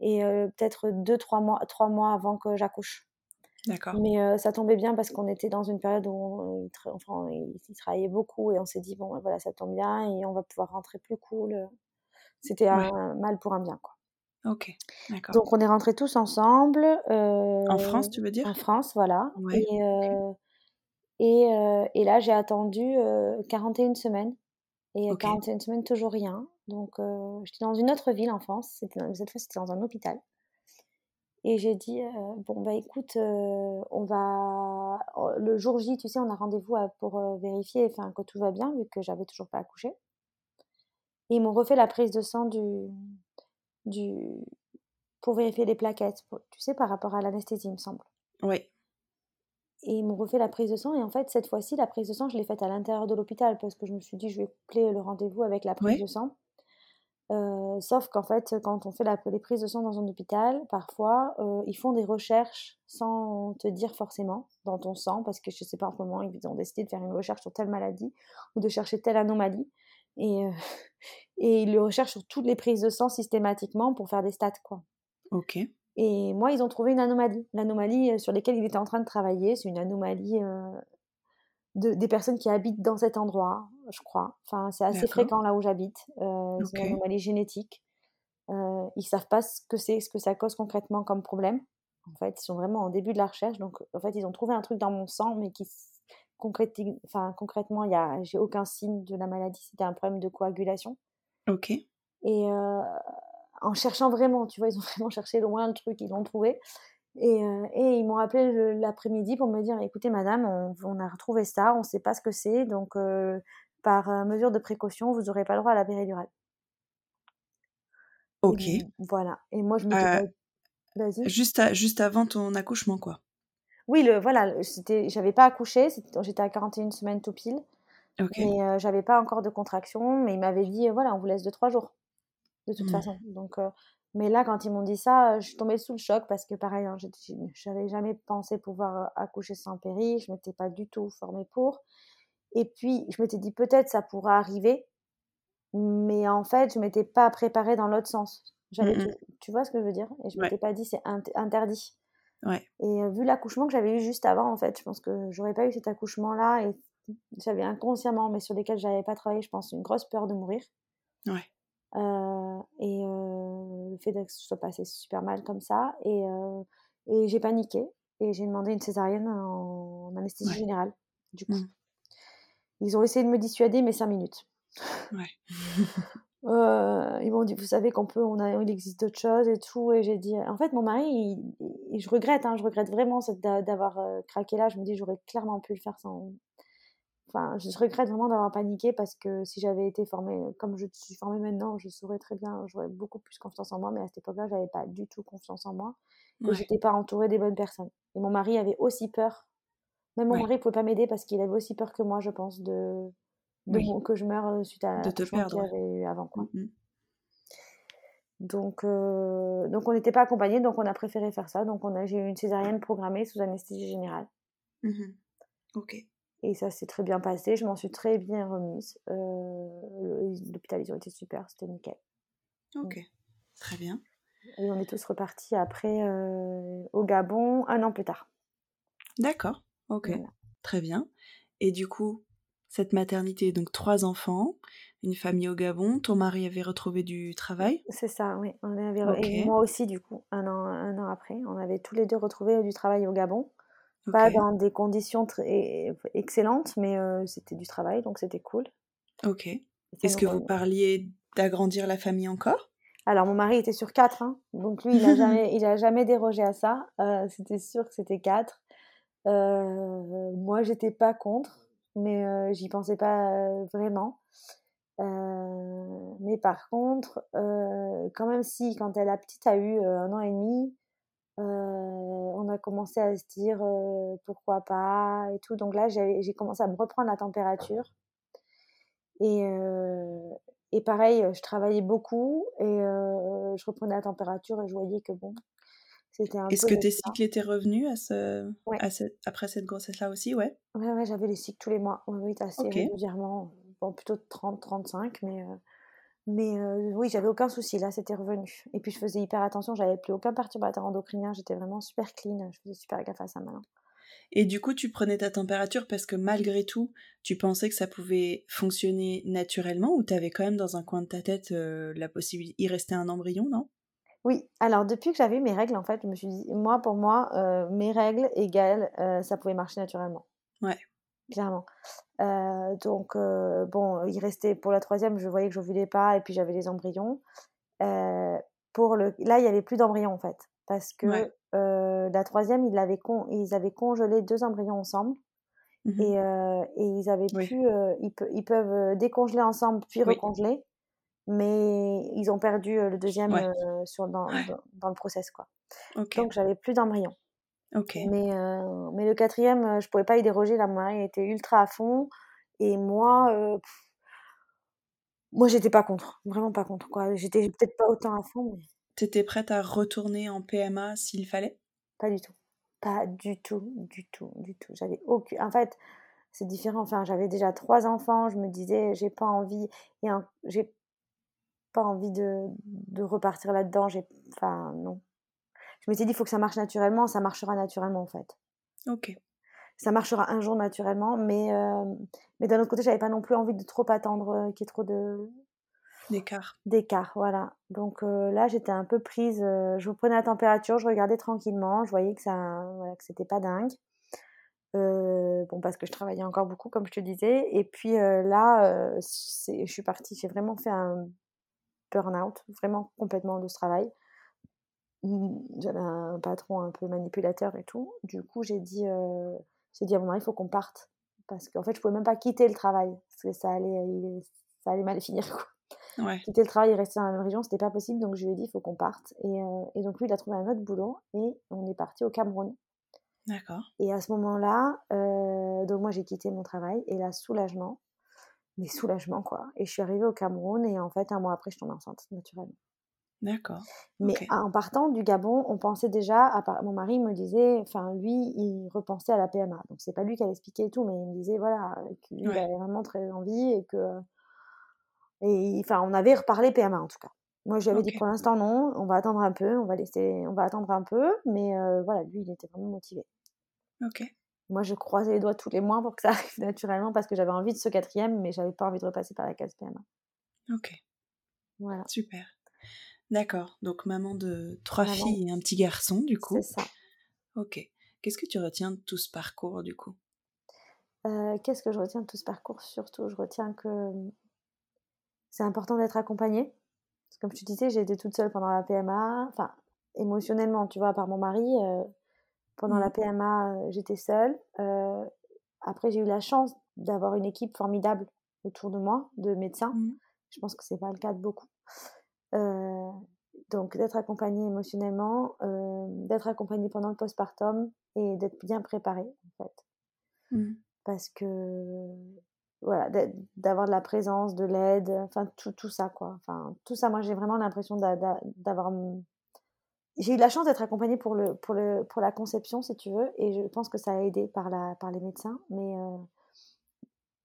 et peut-être deux, trois mois, trois mois avant que j'accouche. D'accord. Mais ça tombait bien parce qu'on était dans une période où il, enfin, il, travaillait beaucoup et on s'est dit bon, voilà, ça tombe bien et on va pouvoir rentrer plus cool. C'était un mal pour un bien, quoi. Ok, d'accord. Donc on est rentrés tous ensemble. en France, tu veux dire? En France, voilà. et, et, et là, j'ai attendu 41 semaines. Et 41 semaines, toujours rien. Donc, j'étais dans une autre ville en France. Cette fois, c'était dans un hôpital. Et j'ai dit, bon, bah écoute, on va. Oh, le jour J, tu sais, on a rendez-vous pour vérifier que tout va bien, vu que j'avais toujours pas accouché. Et ils m'ont refait la prise de sang du, du, pour vérifier les plaquettes, tu sais, par rapport à l'anesthésie, il me semble. Oui. Et ils m'ont refait la prise de sang. Et en fait, cette fois-ci, la prise de sang, je l'ai faite à l'intérieur de l'hôpital parce que je me suis dit, je vais coupler le rendez-vous avec la prise de sang. Euh, sauf qu'en fait, quand on fait la, les prises de sang dans un hôpital, parfois, euh, ils font des recherches sans te dire forcément dans ton sang, parce que je sais pas, en ce moment, ils ont décidé de faire une recherche sur telle maladie ou de chercher telle anomalie. Et, euh, [laughs] et ils le recherchent sur toutes les prises de sang systématiquement pour faire des stats, quoi. Ok. Et moi, ils ont trouvé une anomalie. L'anomalie euh, sur laquelle il était en train de travailler, c'est une anomalie euh, de, des personnes qui habitent dans cet endroit, je crois. Enfin, c'est assez fréquent là où j'habite. Euh, c'est une anomalie génétique. Euh, ils savent pas ce que c'est, ce que ça cause concrètement comme problème. En fait, ils sont vraiment au début de la recherche. Donc, en fait, ils ont trouvé un truc dans mon sang, mais qui enfin, concrètement, il y a, j'ai aucun signe de la maladie. C'était un problème de coagulation. Ok. Et en cherchant vraiment, tu vois, ils ont [laughs] vraiment cherché loin le truc, ils l'ont trouvé. Et, euh, et, ils m'ont appelé l'après-midi pour me dire écoutez, madame, on, a retrouvé ça, on ne sait pas ce que c'est, donc euh, par euh, mesure de précaution, vous n'aurez pas le droit à la péridurale. Ok. voilà. Et moi, je me dis juste, juste avant ton accouchement, quoi. Oui, le, voilà, j'avais pas accouché, j'étais à 41 semaines tout pile. Ok. Et j'avais pas encore de contraction, mais il m'avait dit voilà, on vous laisse 2-3 jours de toute mmh. façon. Donc, mais là, quand ils m'ont dit ça, je suis tombée sous le choc parce que pareil, hein, je n'avais jamais pensé pouvoir accoucher sans péri, je m'étais pas du tout formée pour. Et puis, je m'étais dit peut-être ça pourra arriver, mais en fait, je m'étais pas préparée dans l'autre sens. J'avais, mmh tu, vois ce que je veux dire? Et je m'étais pas dit c'est interdit. Ouais. Et vu l'accouchement que j'avais eu juste avant, en fait, je pense que j'aurais pas eu cet accouchement-là et j'avais inconsciemment, mais sur lesquels j'avais pas travaillé, je pense, une grosse peur de mourir. Ouais. Euh, et euh, le fait que ce soit passé super mal comme ça. Et, euh, et j'ai paniqué et j'ai demandé une césarienne en, anesthésie générale. Du coup, mmh. ils ont essayé de me dissuader, mais cinq minutes. Ouais. [laughs] Ils m'ont dit, vous savez qu'on peut, on a, il existe d'autres choses et tout. Et j'ai dit, en fait, mon mari, il, je regrette, hein, je regrette vraiment d'avoir craqué là. Je me dis, j'aurais clairement pu le faire sans. Enfin, je regrette vraiment d'avoir paniqué parce que si j'avais été formée comme je suis formée maintenant, je saurais très bien, j'aurais beaucoup plus confiance en moi. Mais à cette époque-là, j'avais pas du tout confiance en moi. Et j'étais pas entourée des bonnes personnes. Et mon mari avait aussi peur. Même mon mari pouvait pas m'aider parce qu'il avait aussi peur que moi, je pense, de que je meure suite à de te perdre qu'il avait eu avant quoi. Mmh donc, donc on n'était pas accompagnés, donc on a préféré faire ça. Donc on a, j'ai eu une césarienne programmée sous anesthésie générale. Mmh ok. Et ça s'est très bien passé. Je m'en suis très bien remise. l'hôpital ils ont été super, c'était nickel. Ok, très bien. Et on est tous repartis après au Gabon un an plus tard. D'accord. Ok. Très bien. Et du coup, cette maternité, donc trois enfants, une famille au Gabon. Ton mari avait retrouvé du travail? C'est ça, oui. On avait... Et moi aussi, du coup, un an, un an après. On avait tous les deux retrouvé du travail au Gabon. Pas dans des conditions très excellentes, mais euh, c'était du travail, donc c'était cool. Ok. Est-ce que vous parliez d'agrandir la famille encore? Alors, mon mari était sur quatre, hein. donc lui, il n'a [laughs] jamais, il jamais dérogé à ça. Euh, c'était sûr que c'était quatre. Euh, moi, j'étais pas contre mais j'y pensais pas vraiment. mais par contre, quand même si, quand la petite a eu un an et demi, on a commencé à se dire pourquoi pas et tout. Donc là, j'ai commencé à me reprendre la température. Et, et pareil, je travaillais beaucoup et je reprenais la température et je voyais que bon, est-ce que tes cycles étaient revenus à ce, après cette grossesse-là aussi? Ouais. Ouais, ouais j'avais les cycles tous les mois. Oui, assez régulièrement. Bon, plutôt 30, 35, mais, euh, mais euh, oui, j'avais aucun souci. Là, c'était revenu. Et puis, je faisais hyper attention. J'avais plus aucun perturbateur endocrinien. J'étais vraiment super clean. Je faisais super gaffe à ça maintenant. Et du coup, tu prenais ta température parce que malgré tout, tu pensais que ça pouvait fonctionner naturellement ou tu avais quand même dans un coin de ta tête euh, la possibilité, il restait un embryon, non? Oui, alors depuis que j'avais mes règles, en fait, je me suis dit, moi, pour moi, euh, mes règles égales, ça pouvait marcher naturellement. Ouais. Clairement. Euh, donc, bon, il restait pour la troisième, je voyais que je voulais pas, et puis j'avais les embryons. pour le, là, il y avait plus d'embryons en fait, parce que la troisième, ils avaient, ils avaient congelé deux embryons ensemble. Mmh et, et, ils avaient pu, ils, ils, peuvent décongeler ensemble puis recongeler mais ils ont perdu le deuxième sur, dans, dans, le process. Quoi. Donc j'avais plus d'embryon. Mais, mais le quatrième, je pouvais pas y déroger. La mari était ultra à fond. Et moi, moi j'étais pas contre. Vraiment pas contre. Quoi. J'étais peut-être pas autant à fond. Mais... T'étais prête à retourner en PMA s'il fallait? Pas du tout. Pas du tout, du tout, du tout. J'avais aucune. En fait, c'est différent. Enfin, j'avais déjà trois enfants. Je me disais, j'ai pas envie. Et j'ai pas envie de, de repartir là-dedans. J'ai, enfin, non. Je m'étais dit, il faut que ça marche naturellement. Ça marchera naturellement, en fait. Ok. Ça marchera un jour naturellement, mais, euh, mais d'un autre côté, j'avais pas non plus envie de trop attendre euh, qu'il y ait trop de. D'écart. D'écart, voilà. Donc euh, là, j'étais un peu prise. je prenais la température, je regardais tranquillement. Je voyais que ça, voilà, que c'était pas dingue. bon, parce que je travaillais encore beaucoup, comme je te disais. Et puis là, je suis partie. J'ai vraiment fait un burn-out, vraiment complètement de ce travail. J'avais un patron un peu manipulateur et tout. Du coup, j'ai dit, euh, j'ai dit à mon mari, il faut qu'on parte. Parce qu'en fait, je pouvais même pas quitter le travail. Parce que ça allait, ça allait mal [laughs] finir. Quoi. Quitter le travail et rester dans la même région, c'était pas possible. Donc, je lui ai dit, il faut qu'on parte. Et, euh, et, donc, lui, il a trouvé un autre boulot. Et on est parti au Cameroun. D'accord. Et à ce moment-là, euh, donc moi, j'ai quitté mon travail. Et là, soulagement mais soulagement quoi. Et je suis arrivée au Cameroun et en fait un mois après je tombe enceinte naturellement. D'accord. Mais en partant du Gabon, on pensait déjà, à mon mari me disait, enfin lui, il repensait à la PMA. Donc c'est pas lui qui allait expliquer tout, mais il me disait voilà qu'il avait vraiment très envie et que et enfin on avait reparlé PMA en tout cas. Moi je lui avais dit pour l'instant non, on va attendre un peu, on va laisser, on va attendre un peu, mais euh, voilà lui il était vraiment motivé. Ok. Moi, je croisais les doigts tous les mois pour que ça arrive [laughs] naturellement parce que j'avais envie de ce quatrième, mais j'avais pas envie de repasser par la case PMA. Ok. Voilà. Super. D'accord. Donc, maman de trois filles et un petit garçon, du coup. C'est ça. Ok. Qu'est-ce que tu retiens de tout ce parcours, du coup? Euh, Qu'est-ce que je retiens de tout ce parcours? Surtout, je retiens que c'est important d'être accompagnée. Comme te disais, j'ai été toute seule pendant la PMA. Enfin, émotionnellement, tu vois, par mon mari. pendant la mmh. PMA, j'étais seule. après, j'ai eu la chance d'avoir une équipe formidable autour de moi, de médecins. Mmh. Je pense que c'est pas le cas de beaucoup. Donc, d'être accompagnée émotionnellement, d'être accompagnée pendant le postpartum et d'être bien préparée, en fait. Mmh. Parce que voilà, d'avoir de la présence, de l'aide, enfin tout, tout ça quoi. Enfin tout ça, moi j'ai vraiment l'impression d'avoir. J'ai eu la chance d'être accompagnée pour, le, pour, le, pour la conception, si tu veux, et je pense que ça a aidé par, la, par les médecins. Mais, euh,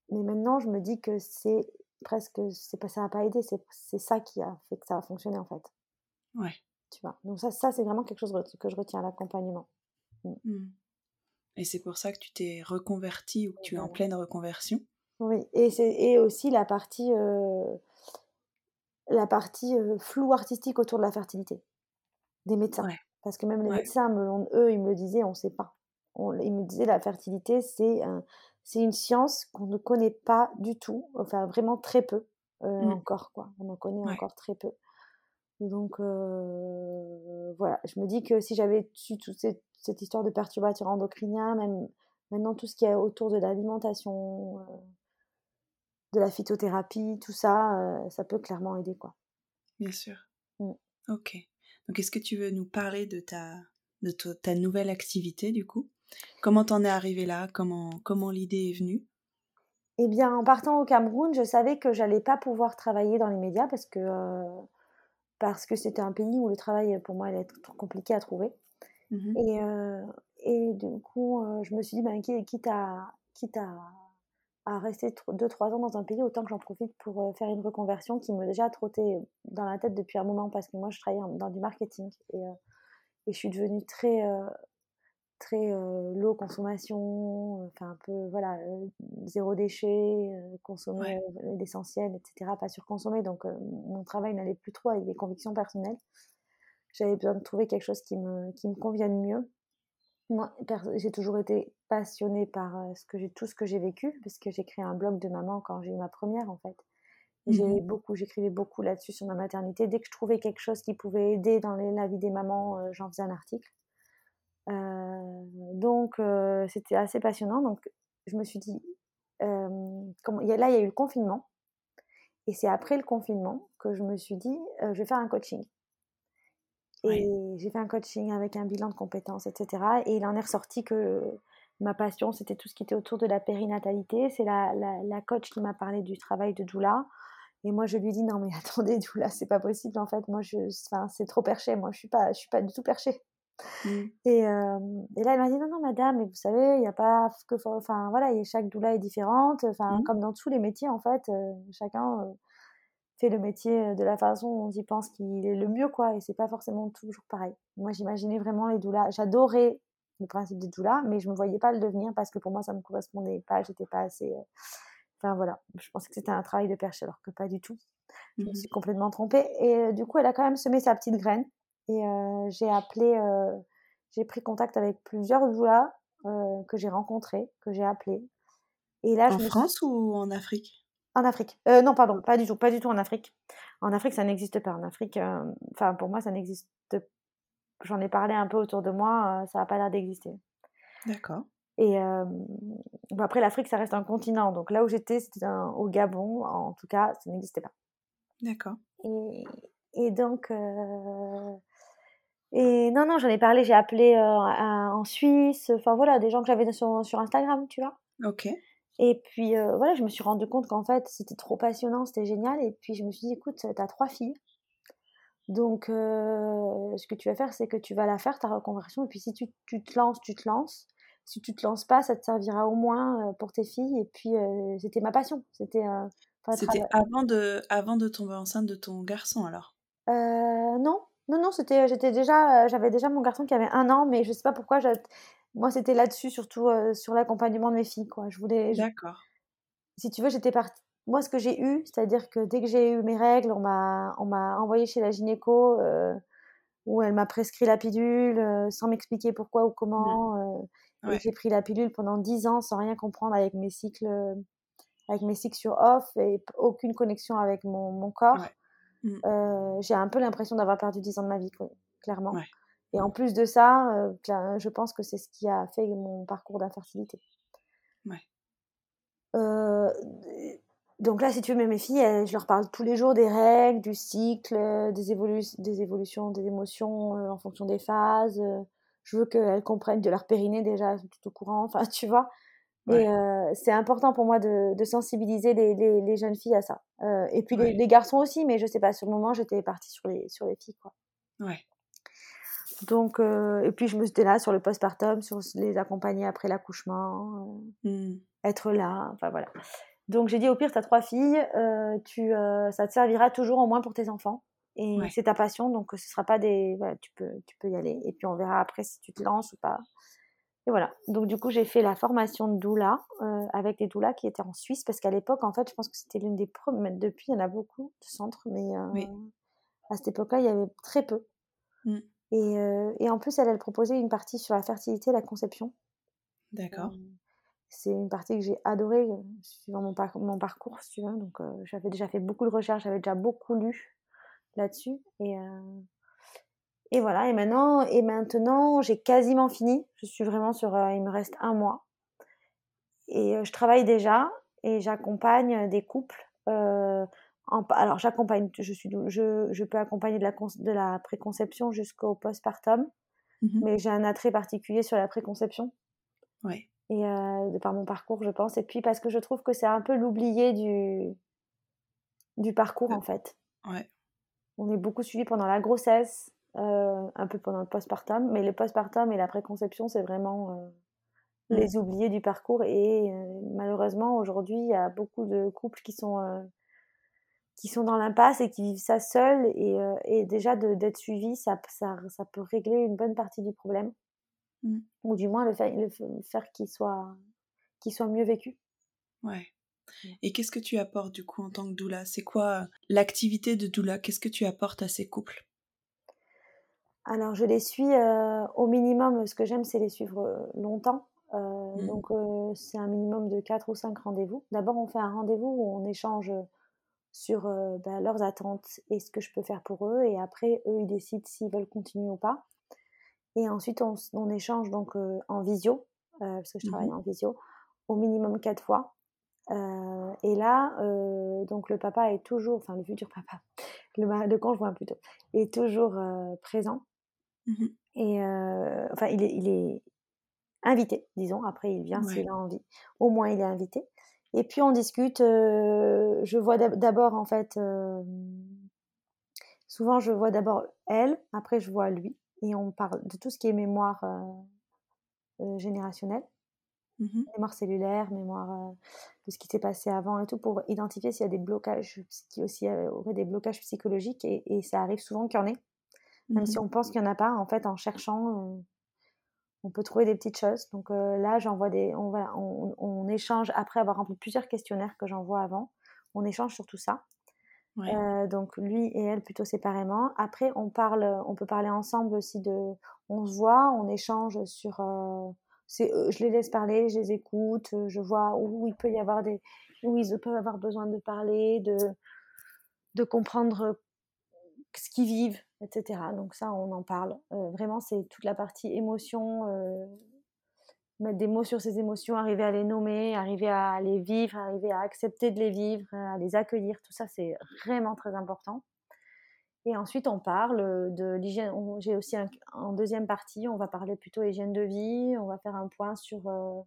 mais maintenant, je me dis que c'est presque, c'est pas, ça n'a pas aidé, c'est ça qui a fait que ça a fonctionné en fait. Ouais. Tu vois? Donc ça, ça c'est vraiment quelque chose que je retiens, l'accompagnement. Mmh. Mmh. Et c'est pour ça que tu t'es reconvertie ou que tu es en pleine reconversion? Oui, et, et aussi la partie, euh, la partie euh, floue artistique autour de la fertilité des médecins. Parce que même les médecins, eux, ils me le disaient, on ne sait pas. ils me disaient la fertilité, c'est un, une science qu'on ne connaît pas du tout, enfin vraiment très peu euh, mmh. encore, quoi. On en connaît encore très peu. Donc voilà, je me dis que si j'avais su toute cette, cette, histoire de perturbateurs endocriniens, même maintenant tout ce qui est autour de l'alimentation, de la phytothérapie, tout ça, euh, ça peut clairement aider, quoi. Bien sûr. Mmh. Ok. Donc, est-ce que tu veux nous parler de ta, de ta nouvelle activité, du coup? Comment t'en es arrivé là? Comment, comment l'idée est venue? Eh bien, en partant au Cameroun, je savais que j'allais pas pouvoir travailler dans les médias parce que euh, parce que c'était un pays où le travail pour moi allait être trop compliqué à trouver. Mmh et, euh, et du coup, je me suis dit, ben, quitte à, quitte à à rester 2-3 ans dans un pays, autant que j'en profite pour euh, faire une reconversion qui me déjà trotté dans la tête depuis un moment parce que moi je travaillais dans du marketing. Et, euh, et je suis devenue très, euh, très low consommation, enfin un peu voilà, zéro déchet, consommer l'essentiel, etc. Pas surconsommer, donc mon travail n'allait plus trop avec les convictions personnelles. J'avais besoin de trouver quelque chose qui me, qui me convienne mieux. Moi, j'ai toujours été passionnée par ce que j'ai, tout ce que j'ai vécu, parce que j'ai créé un blog de maman quand j'ai eu ma première, en fait. J'ai mmh beaucoup, j'écrivais beaucoup là-dessus sur ma maternité. Dès que je trouvais quelque chose qui pouvait aider dans la vie des mamans, j'en faisais un article. Donc, c'était assez passionnant. Donc, je me suis dit, comment, là, il y a eu le confinement. Et c'est après le confinement que je me suis dit, je vais faire un coaching. Et j'ai fait un coaching avec un bilan de compétences, etc. Et il en est ressorti que ma passion, c'était tout ce qui était autour de la périnatalité. C'est la, la, coach qui m'a parlé du travail de doula. Et moi, je lui dis non, mais attendez, doula, c'est pas possible. En fait, moi, je, c'est trop perché. Moi, je suis pas, je suis pas du tout perché. Mmh. Et, euh, et, là, elle m'a dit non, non, madame, mais vous savez, il n'y a pas que, enfin, voilà, chaque doula est différente. Enfin, mmh. comme dans tous les métiers, en fait, euh, chacun euh, fait le métier de la façon dont il pense qu'il est le mieux, quoi. Et c'est pas forcément toujours pareil. Moi, j'imaginais vraiment les doulas. J'adorais le principe des doulas, mais je me voyais pas le devenir parce que pour moi, ça me correspondait pas. J'étais pas assez. Enfin voilà, je pensais que c'était un travail de perche alors que pas du tout. Je me mmh suis complètement trompée. Et du coup, elle a quand même semé sa petite graine. Et j'ai appelé, j'ai pris contact avec plusieurs doulas que j'ai rencontrées, que j'ai appelées. Et là, en France ou en Afrique? En Afrique. Euh, non, pardon, pas du tout, pas du tout en Afrique. En Afrique, ça n'existe pas. En Afrique, euh, enfin, pour moi, ça n'existe J'en ai parlé un peu autour de moi, euh, ça n'a pas l'air d'exister. D'accord. Et après, l'Afrique, ça reste un continent. Donc là où j'étais, c'était au Gabon. En tout cas, ça n'existait pas. D'accord. Et, et, donc. Et non, non, j'en ai parlé, j'ai appelé en Suisse. Enfin voilà, des gens que j'avais sur, sur Instagram, tu vois. Ok. Et puis euh, voilà, je me suis rendu compte qu'en fait, c'était trop passionnant, c'était génial. Et puis je me suis dit, écoute, tu as trois filles. Donc, euh, ce que tu vas faire, c'est que tu vas la faire, ta reconversion. Et puis, si tu, tu, te lances, tu te lances. Si tu te lances pas, ça te servira au moins euh, pour tes filles. Et puis, c'était ma passion. C'était c'était avant de, avant de tomber enceinte de ton garçon, alors? Non, non, non, c'était, j'étais déjà, j'avais déjà mon garçon qui avait un an, mais je sais pas pourquoi moi, c'était là-dessus, surtout sur l'accompagnement de mes filles. Quoi. Je voulais. D'accord. Si tu veux, j'étais partie. Moi, ce que j'ai eu, c'est-à-dire que dès que j'ai eu mes règles, on m'a, on m'a envoyé chez la gynéco où elle m'a prescrit la pilule sans m'expliquer pourquoi ou mmh. comment. J'ai pris la pilule pendant 10 ans sans rien comprendre avec mes cycles, avec mes cycles sur off et aucune connexion avec mon, mon corps. Mmh. j'ai un peu l'impression d'avoir perdu 10 ans de ma vie, clairement. Et en plus de ça, je pense que c'est ce qui a fait mon parcours d'infertilité. Ouais. donc là, si tu veux, mes filles, je leur parle tous les jours des règles, du cycle, des, des évolutions, des émotions en fonction des phases je veux qu'elles comprennent de leur périnée déjà, tout au courant, enfin, [laughs] tu vois. Et c'est important pour moi de, sensibiliser les, les, jeunes filles à ça. et puis les, garçons aussi, mais je sais pas, sur le moment, j'étais partie sur les, sur les filles, quoi. Ouais. Donc, et puis je me suis là sur le postpartum, sur les accompagner après l'accouchement, mmh. être là, enfin voilà. Donc j'ai dit au pire, tu as trois filles, tu, ça te servira toujours au moins pour tes enfants. Et c'est ta passion, donc ce sera pas des. Voilà, tu peux, tu peux y aller. Et puis on verra après si tu te lances ou pas. Et voilà. Donc du coup, j'ai fait la formation de doula euh, avec des doulas qui étaient en Suisse parce qu'à l'époque, en fait, je pense que c'était l'une des premières. Depuis, il y en a beaucoup de centres, mais euh, à cette époque-là, il y avait très peu. Mmh. Et, euh, et, en plus, elle, elle proposait une partie sur la fertilité et la conception. D'accord. c'est une partie que j'ai adorée suivant mon, mon parcours, si tu veux. Donc, j'avais déjà fait beaucoup de recherches, j'avais déjà beaucoup lu là-dessus. Et, et voilà, et maintenant, et maintenant j'ai quasiment fini. Je suis vraiment sur. Euh, il me reste un mois. Et euh, je travaille déjà et j'accompagne des couples. En, alors, j'accompagne, je, suis, je, je, peux accompagner de la, de la préconception jusqu'au postpartum, mmh mais j'ai un attrait particulier sur la préconception. Ouais. Et de par mon parcours, je pense. Et puis parce que je trouve que c'est un peu l'oublié du, du parcours, en fait. Ouais. On est beaucoup suivi pendant la grossesse, euh, un peu pendant le postpartum, mais le postpartum et la préconception, c'est vraiment euh, mmh. les oubliés du parcours. Et euh, malheureusement, aujourd'hui, il y a beaucoup de couples qui sont, qui sont dans l'impasse et qui vivent ça seuls. Et, et déjà, d'être suivi, ça, ça, ça, peut régler une bonne partie du problème. Mmh. Ou du moins le faire, le faire qu'il soit, qu'il soit mieux vécu. Ouais. Et qu'est-ce que tu apportes du coup en tant que doula? C'est quoi l'activité de doula? Qu'est-ce que tu apportes à ces couples? Alors je les suis euh, au minimum, ce que j'aime c'est les suivre longtemps. Euh, mmh. Donc c'est un minimum de 4 ou 5 rendez-vous. D'abord on fait un rendez-vous où on échange sur bah, leurs attentes et ce que je peux faire pour eux. Et après eux ils décident s'ils veulent continuer ou pas. Et ensuite on, échange donc en visio, parce que je travaille mmh en visio, au minimum 4 fois. Euh, et là, euh, donc le papa est toujours, enfin le futur papa, le, le conjoint plutôt, est toujours euh, présent. Mmh et enfin, il est, il est invité, disons. Après, il vient s'il a envie. Au moins, il est invité. Et puis, on discute. je vois d'abord, en fait, souvent, je vois d'abord elle, après, je vois lui. Et on parle de tout ce qui est mémoire générationnelle. Mmh mémoire cellulaire, mémoire de ce qui s'est passé avant et tout, pour identifier s'il y a des blocages, qui aussi aurait des blocages psychologiques, et, ça arrive souvent qu'il y en ait. Même si mmh on pense qu'il n'y en a pas, en fait, en cherchant, on peut trouver des petites choses. Donc là, j'envoie des, on, va, on, échange après avoir rempli plusieurs questionnaires que j'envoie avant. On échange sur tout ça. Euh, donc lui et elle plutôt séparément. Après, on parle, on peut parler ensemble aussi de, on se voit, on échange sur je les laisse parler, je les écoute, je vois où il peut y avoir des, où ils peuvent avoir besoin de parler, de, de comprendre ce qu'ils vivent, etc. Donc ça, on en parle. vraiment, c'est toute la partie émotion, mettre des mots sur ces émotions, arriver à les nommer, arriver à les vivre, arriver à accepter de les vivre, à les accueillir. Tout ça, c'est vraiment très important. Et ensuite, on parle de l'hygiène. J'ai aussi en deuxième partie, on va parler plutôt hygiène de vie. On va faire un point sur, euh,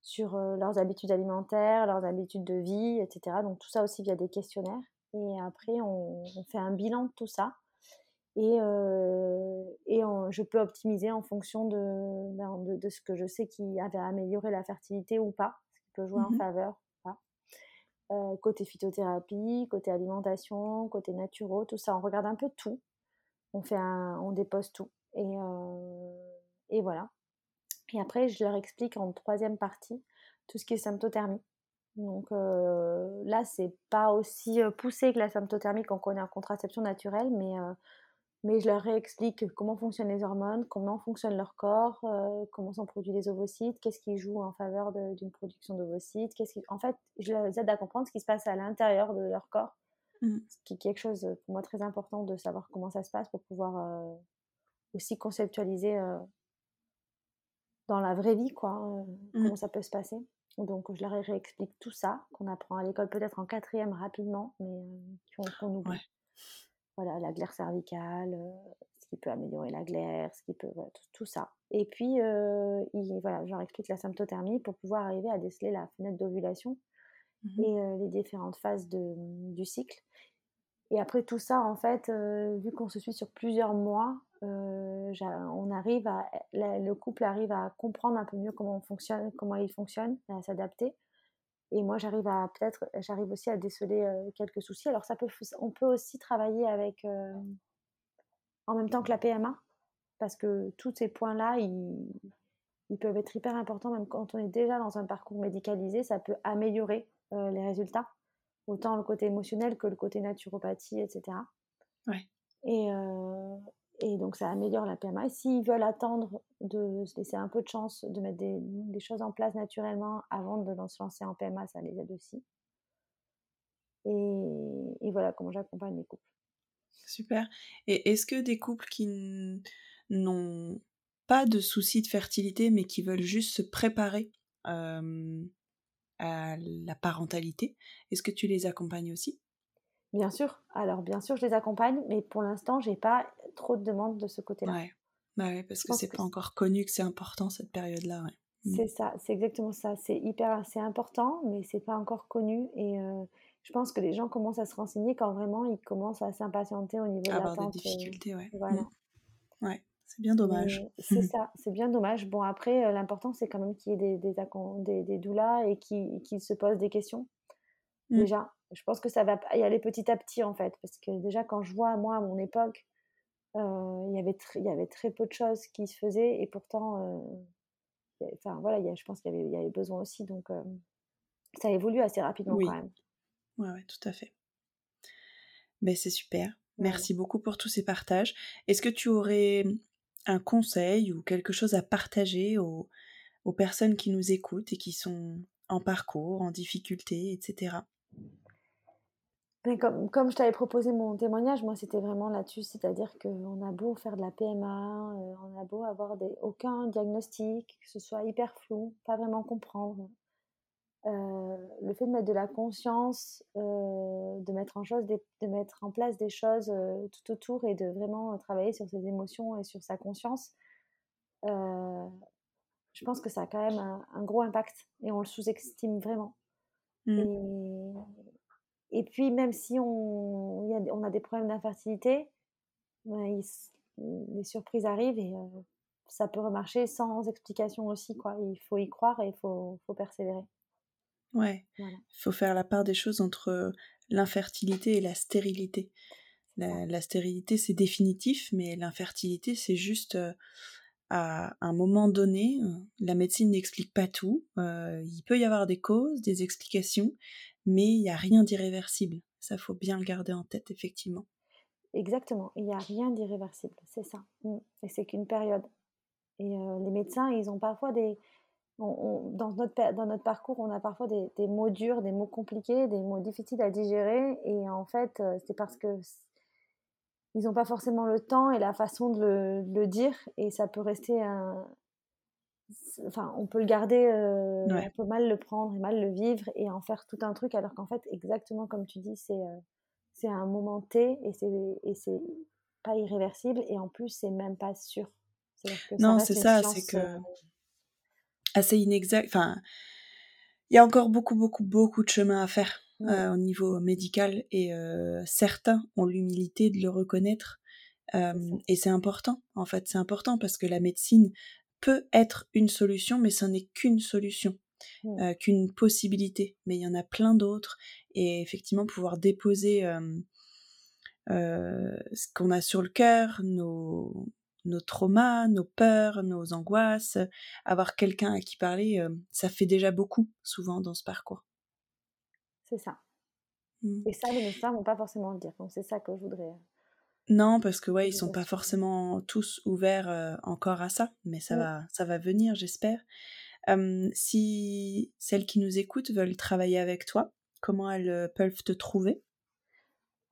sur euh, leurs habitudes alimentaires, leurs habitudes de vie, etc. Donc tout ça aussi via des questionnaires. Et après, on, fait un bilan de tout ça. Et, euh, et je peux optimiser en fonction ben, de, de, ce que je sais qui avait amélioré la fertilité ou pas, ce qui peut jouer en mmh faveur euh, côté phytothérapie, côté alimentation, côté naturaux, tout ça. On regarde un peu tout. On, fait un, on dépose tout. Et, euh, et voilà. Et après, je leur explique en troisième partie tout ce qui est symptothermie. Donc là, c'est pas aussi poussé que la symptothermie qu'on connaît en contraception naturelle, mais mais je leur réexplique comment fonctionnent les hormones, comment fonctionne leur corps, euh, comment sont produits les ovocytes, qu'est-ce qui joue en faveur d'une production d'ovocytes, qu'est-ce qui... En fait, je les aide à comprendre ce qui se passe à l'intérieur de leur corps, mmh. ce qui est quelque chose pour moi très important de savoir comment ça se passe pour pouvoir euh, aussi conceptualiser euh, dans la vraie vie, quoi, mmh. comment ça peut se passer. Donc, je leur réexplique tout ça, qu'on apprend à l'école peut-être en quatrième rapidement, mais qu'on oublie voilà, la glaire cervicale, euh, ce qui peut améliorer la glaire, ce qui peut, tout, ça. Et puis, euh, il, voilà, je leur explique la symptothermie pour pouvoir arriver à déceler la fenêtre d'ovulation mmh et euh, les différentes phases de, du cycle. Et après tout ça, en fait, vu qu'on se suit sur plusieurs mois, on arrive à, le couple arrive à comprendre un peu mieux comment on fonctionne, comment il fonctionne, à s'adapter. Et moi, j'arrive à peut-être, j'arrive aussi à déceler quelques soucis. Alors, ça peut, on peut aussi travailler avec, en même temps que la PMA, parce que tous ces points-là, ils, ils, peuvent être hyper importants, même quand on est déjà dans un parcours médicalisé, ça peut améliorer les résultats, autant le côté émotionnel que le côté naturopathie, etc. Ouais. Et, et donc, ça améliore la PMA. Et s'ils veulent attendre de se laisser un peu de chance, de mettre des, choses en place naturellement avant de se lancer en PMA, ça les aide aussi. Et, voilà comment j'accompagne les couples. Super. Et est-ce que des couples qui n'ont pas de soucis de fertilité, mais qui veulent juste se préparer à la parentalité, est-ce que tu les accompagnes aussi? Bien sûr. Alors, bien sûr, je les accompagne, mais pour l'instant, j'ai pas trop de demandes de ce côté-là. Ouais. Bah parce que c'est pas encore connu que c'est important cette période-là. Ouais. Mmh. C'est ça, c'est exactement ça. C'est hyper, c'est important, mais c'est pas encore connu. Et je pense que les gens commencent à se renseigner quand vraiment ils commencent à s'impatienter au niveau de l'attente. des difficultés, ouais. Voilà. Mmh. Ouais, c'est bien dommage. [laughs] C'est ça, c'est bien dommage. Bon, après, l'important, c'est quand même qu'il y ait des, des, des, des doulas et qu'ils se posent des questions. Mmh. Déjà, je pense que ça va y aller petit à petit en fait, parce que déjà quand je vois moi à mon époque, euh, il y avait il y avait très peu de choses qui se faisaient et pourtant, euh, enfin voilà, je pense qu'il y avait, y avait besoin aussi, donc euh, ça évolue assez rapidement quand même. Oui, ouais, tout à fait. Mais c'est super. Merci beaucoup pour tous ces partages. Est-ce que tu aurais un conseil ou quelque chose à partager aux, aux personnes qui nous écoutent et qui sont en parcours, en difficulté, etc comme, comme je t'avais proposé mon témoignage, moi c'était vraiment là-dessus, c'est-à-dire qu'on a beau faire de la PMA, euh, on a beau avoir des, aucun diagnostic, que ce soit hyper flou, pas vraiment comprendre. Euh, le fait de mettre de la conscience, euh, de, mettre en chose de mettre en place des choses tout autour et de vraiment travailler sur ses émotions et sur sa conscience, je pense que ça a quand même un, gros impact et on le sous-estime vraiment. Mmh. Et, et puis, même si on, a, on a des problèmes d'infertilité, ben, les surprises arrivent et ça peut remarcher sans explication aussi. Quoi. Il faut y croire et il faut, faut persévérer. Ouais, il faut faire la part des choses entre l'infertilité et la stérilité. La, stérilité, c'est définitif, mais l'infertilité, c'est juste à un moment donné, la médecine n'explique pas tout. il peut y avoir des causes, des explications, mais il n'y a rien d'irréversible. Ça, faut bien le garder en tête, effectivement. Exactement, il n'y a rien d'irréversible, c'est ça. Mmh. Et c'est qu'une période. Et euh, les médecins, ils ont parfois des... dans, notre, dans notre parcours, on a parfois des, mots durs, des mots compliqués, des mots difficiles à digérer. Et en fait, euh, c'est parce que ils n'ont pas forcément le temps et la façon de le, de le, dire. Et ça peut rester un, enfin, on peut le garder, euh, on peut mal le prendre et mal le vivre et en faire tout un truc, alors qu'en fait, exactement comme tu dis, c'est euh, c'est un moment T et c'est et c'est pas irréversible et en plus c'est même pas sûr. non, c'est ça, c'est que euh, assez inexact. Enfin, il y a encore beaucoup, beaucoup, beaucoup de chemin à faire au niveau médical et certains ont l'humilité de le reconnaître. et c'est important, en fait, c'est important parce que la médecine peut être une solution, mais ce n'est qu'une solution, mmh. euh, qu'une possibilité. Mais il y en a plein d'autres. Et effectivement, pouvoir déposer euh, ce qu'on a sur le cœur, nos, nos traumas, nos peurs, nos angoisses, avoir quelqu'un à qui parler, ça fait déjà beaucoup, souvent, dans ce parcours. C'est ça. Mmh. Et ça, les médecins vont pas forcément le dire. Donc c'est ça que je voudrais Non, parce que ouais, ils sont pas forcément tous ouverts encore à ça, mais ça va, ça va venir, j'espère. si celles qui nous écoutent veulent travailler avec toi, comment elles peuvent te trouver?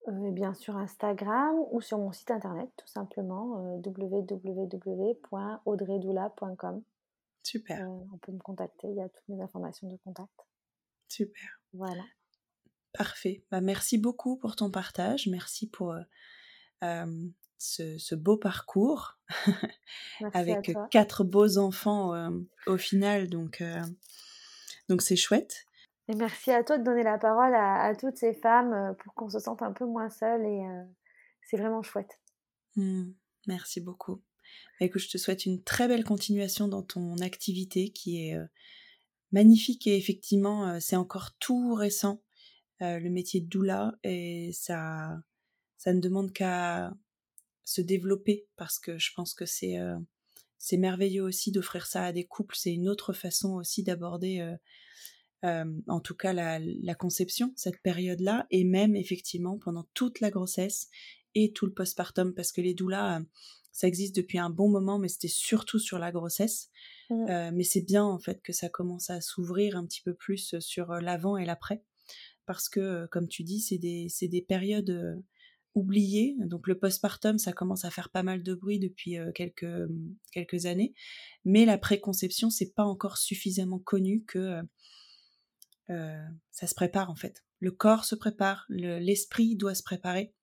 Eh bien sur Instagram ou sur mon site internet, tout simplement, www.audreydoula.com. Super. on peut me contacter, il y a toutes mes informations de contact. Super. Voilà. Parfait. Bah, merci beaucoup pour ton partage. Merci pour ce, beau parcours [laughs] avec quatre beaux enfants au final. Donc, donc c'est chouette. Et merci à toi de donner la parole à, toutes ces femmes pour qu'on se sente un peu moins seul et c'est vraiment chouette. Mmh. merci beaucoup. Bah, écoute, je te souhaite une très belle continuation dans ton activité qui est magnifique et effectivement, c'est encore tout récent, le métier de doula, et ça, ça ne demande qu'à se développer parce que je pense que c'est c'est merveilleux aussi d'offrir ça à des couples. C'est une autre façon aussi d'aborder, en tout cas, la, la conception, cette période-là, et même effectivement pendant toute la grossesse et tout le postpartum, parce que les doulas, ça existe depuis un bon moment, mais c'était surtout sur la grossesse. Mmh. mais c'est bien en fait que ça commence à s'ouvrir un petit peu plus sur l'avant et l'après, parce que, comme tu dis, c'est des, des périodes oublié. Donc le postpartum, ça commence à faire pas mal de bruit depuis quelques, mmh, quelques années, mais la préconception, c'est pas encore suffisamment connu que ça se prépare en fait. Le corps se prépare, l'esprit doit se préparer.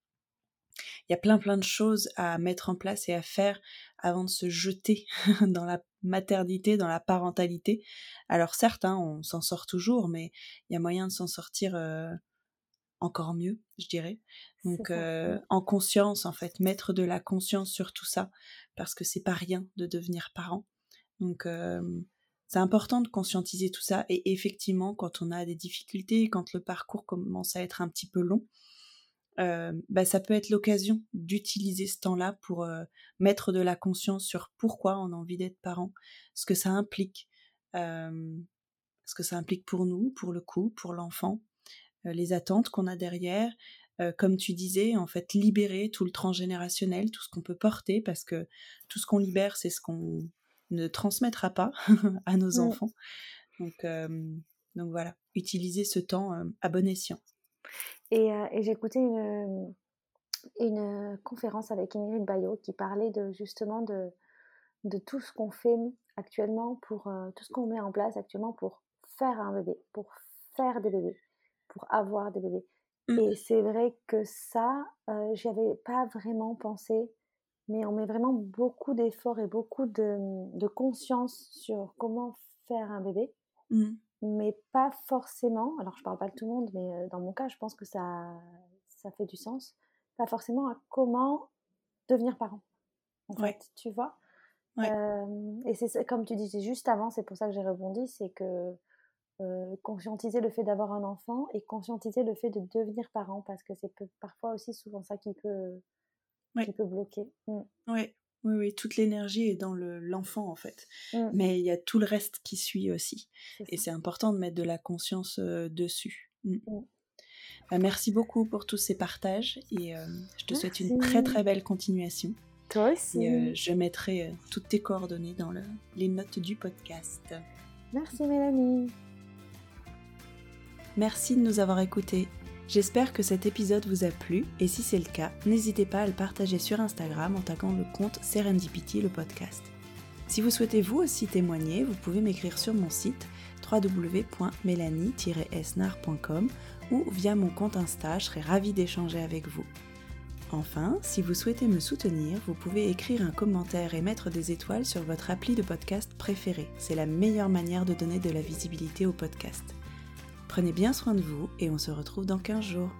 Il y a plein plein de choses à mettre en place et à faire avant de se jeter [laughs] dans la maternité, dans la parentalité. Alors certes, hein, on s'en sort toujours, mais il y a moyen de s'en sortir encore mieux, je dirais. Donc en conscience en fait, mettre de la conscience sur tout ça parce que c'est pas rien de devenir parent. Donc c'est important de conscientiser tout ça et effectivement quand on a des difficultés, quand le parcours commence à être un petit peu long, bah, ça peut être l'occasion d'utiliser ce temps-là pour mettre de la conscience sur pourquoi on a envie d'être parent, ce que ça implique, ce que ça implique pour nous, pour le couple, pour l'enfant, les attentes qu'on a derrière, comme tu disais, en fait, libérer tout le transgénérationnel, tout ce qu'on peut porter, parce que tout ce qu'on libère, c'est ce qu'on ne transmettra pas [laughs] à nos mmh. enfants. Donc, donc voilà, utiliser ce temps à bon escient. Et, écouté une, une conférence avec Ingrid Bayo qui parlait de justement de, de tout ce qu'on fait actuellement pour tout ce qu'on met en place actuellement pour faire un bébé, pour faire des bébés pour avoir des bébés. Mmh. Et c'est vrai que ça, euh, j'y avais pas vraiment pensé, mais on met vraiment beaucoup d'efforts et beaucoup de, de, conscience sur comment faire un bébé, mmh. Mais pas forcément, alors je parle pas de tout le monde, mais euh, dans mon cas, je pense que ça, ça fait du sens, pas forcément à comment devenir parent, en fait, tu vois? Euh, et c'est comme tu disais juste avant, c'est pour ça que j'ai rebondi, c'est que euh, conscientiser le fait d'avoir un enfant et conscientiser le fait de devenir parent parce que c'est parfois aussi souvent ça qui peut, qui peut bloquer. Mm. Oui, oui, toute l'énergie est dans l'enfant en fait. Mm. Mais il y a tout le reste qui suit aussi. Et c'est important de mettre de la conscience euh, dessus. Mm. Bah, merci beaucoup pour tous ces partages et euh, je te souhaite une très très belle continuation. Toi aussi. je mettrai toutes tes coordonnées dans le, les notes du podcast. Merci Mélanie. Merci de nous avoir écoutés. J'espère que cet épisode vous a plu et si c'est le cas, n'hésitez pas à le partager sur Instagram en taguant le compte Serendipity le podcast. Si vous souhaitez vous aussi témoigner, vous pouvez m'écrire sur mon site www.mélanie-esnar.com ou via mon compte Insta, je serai ravie d'échanger avec vous. Enfin, si vous souhaitez me soutenir, vous pouvez écrire un commentaire et mettre des étoiles sur votre appli de podcast préféré. C'est la meilleure manière de donner de la visibilité au podcast. Prenez bien soin de vous et on se retrouve dans 15 jours.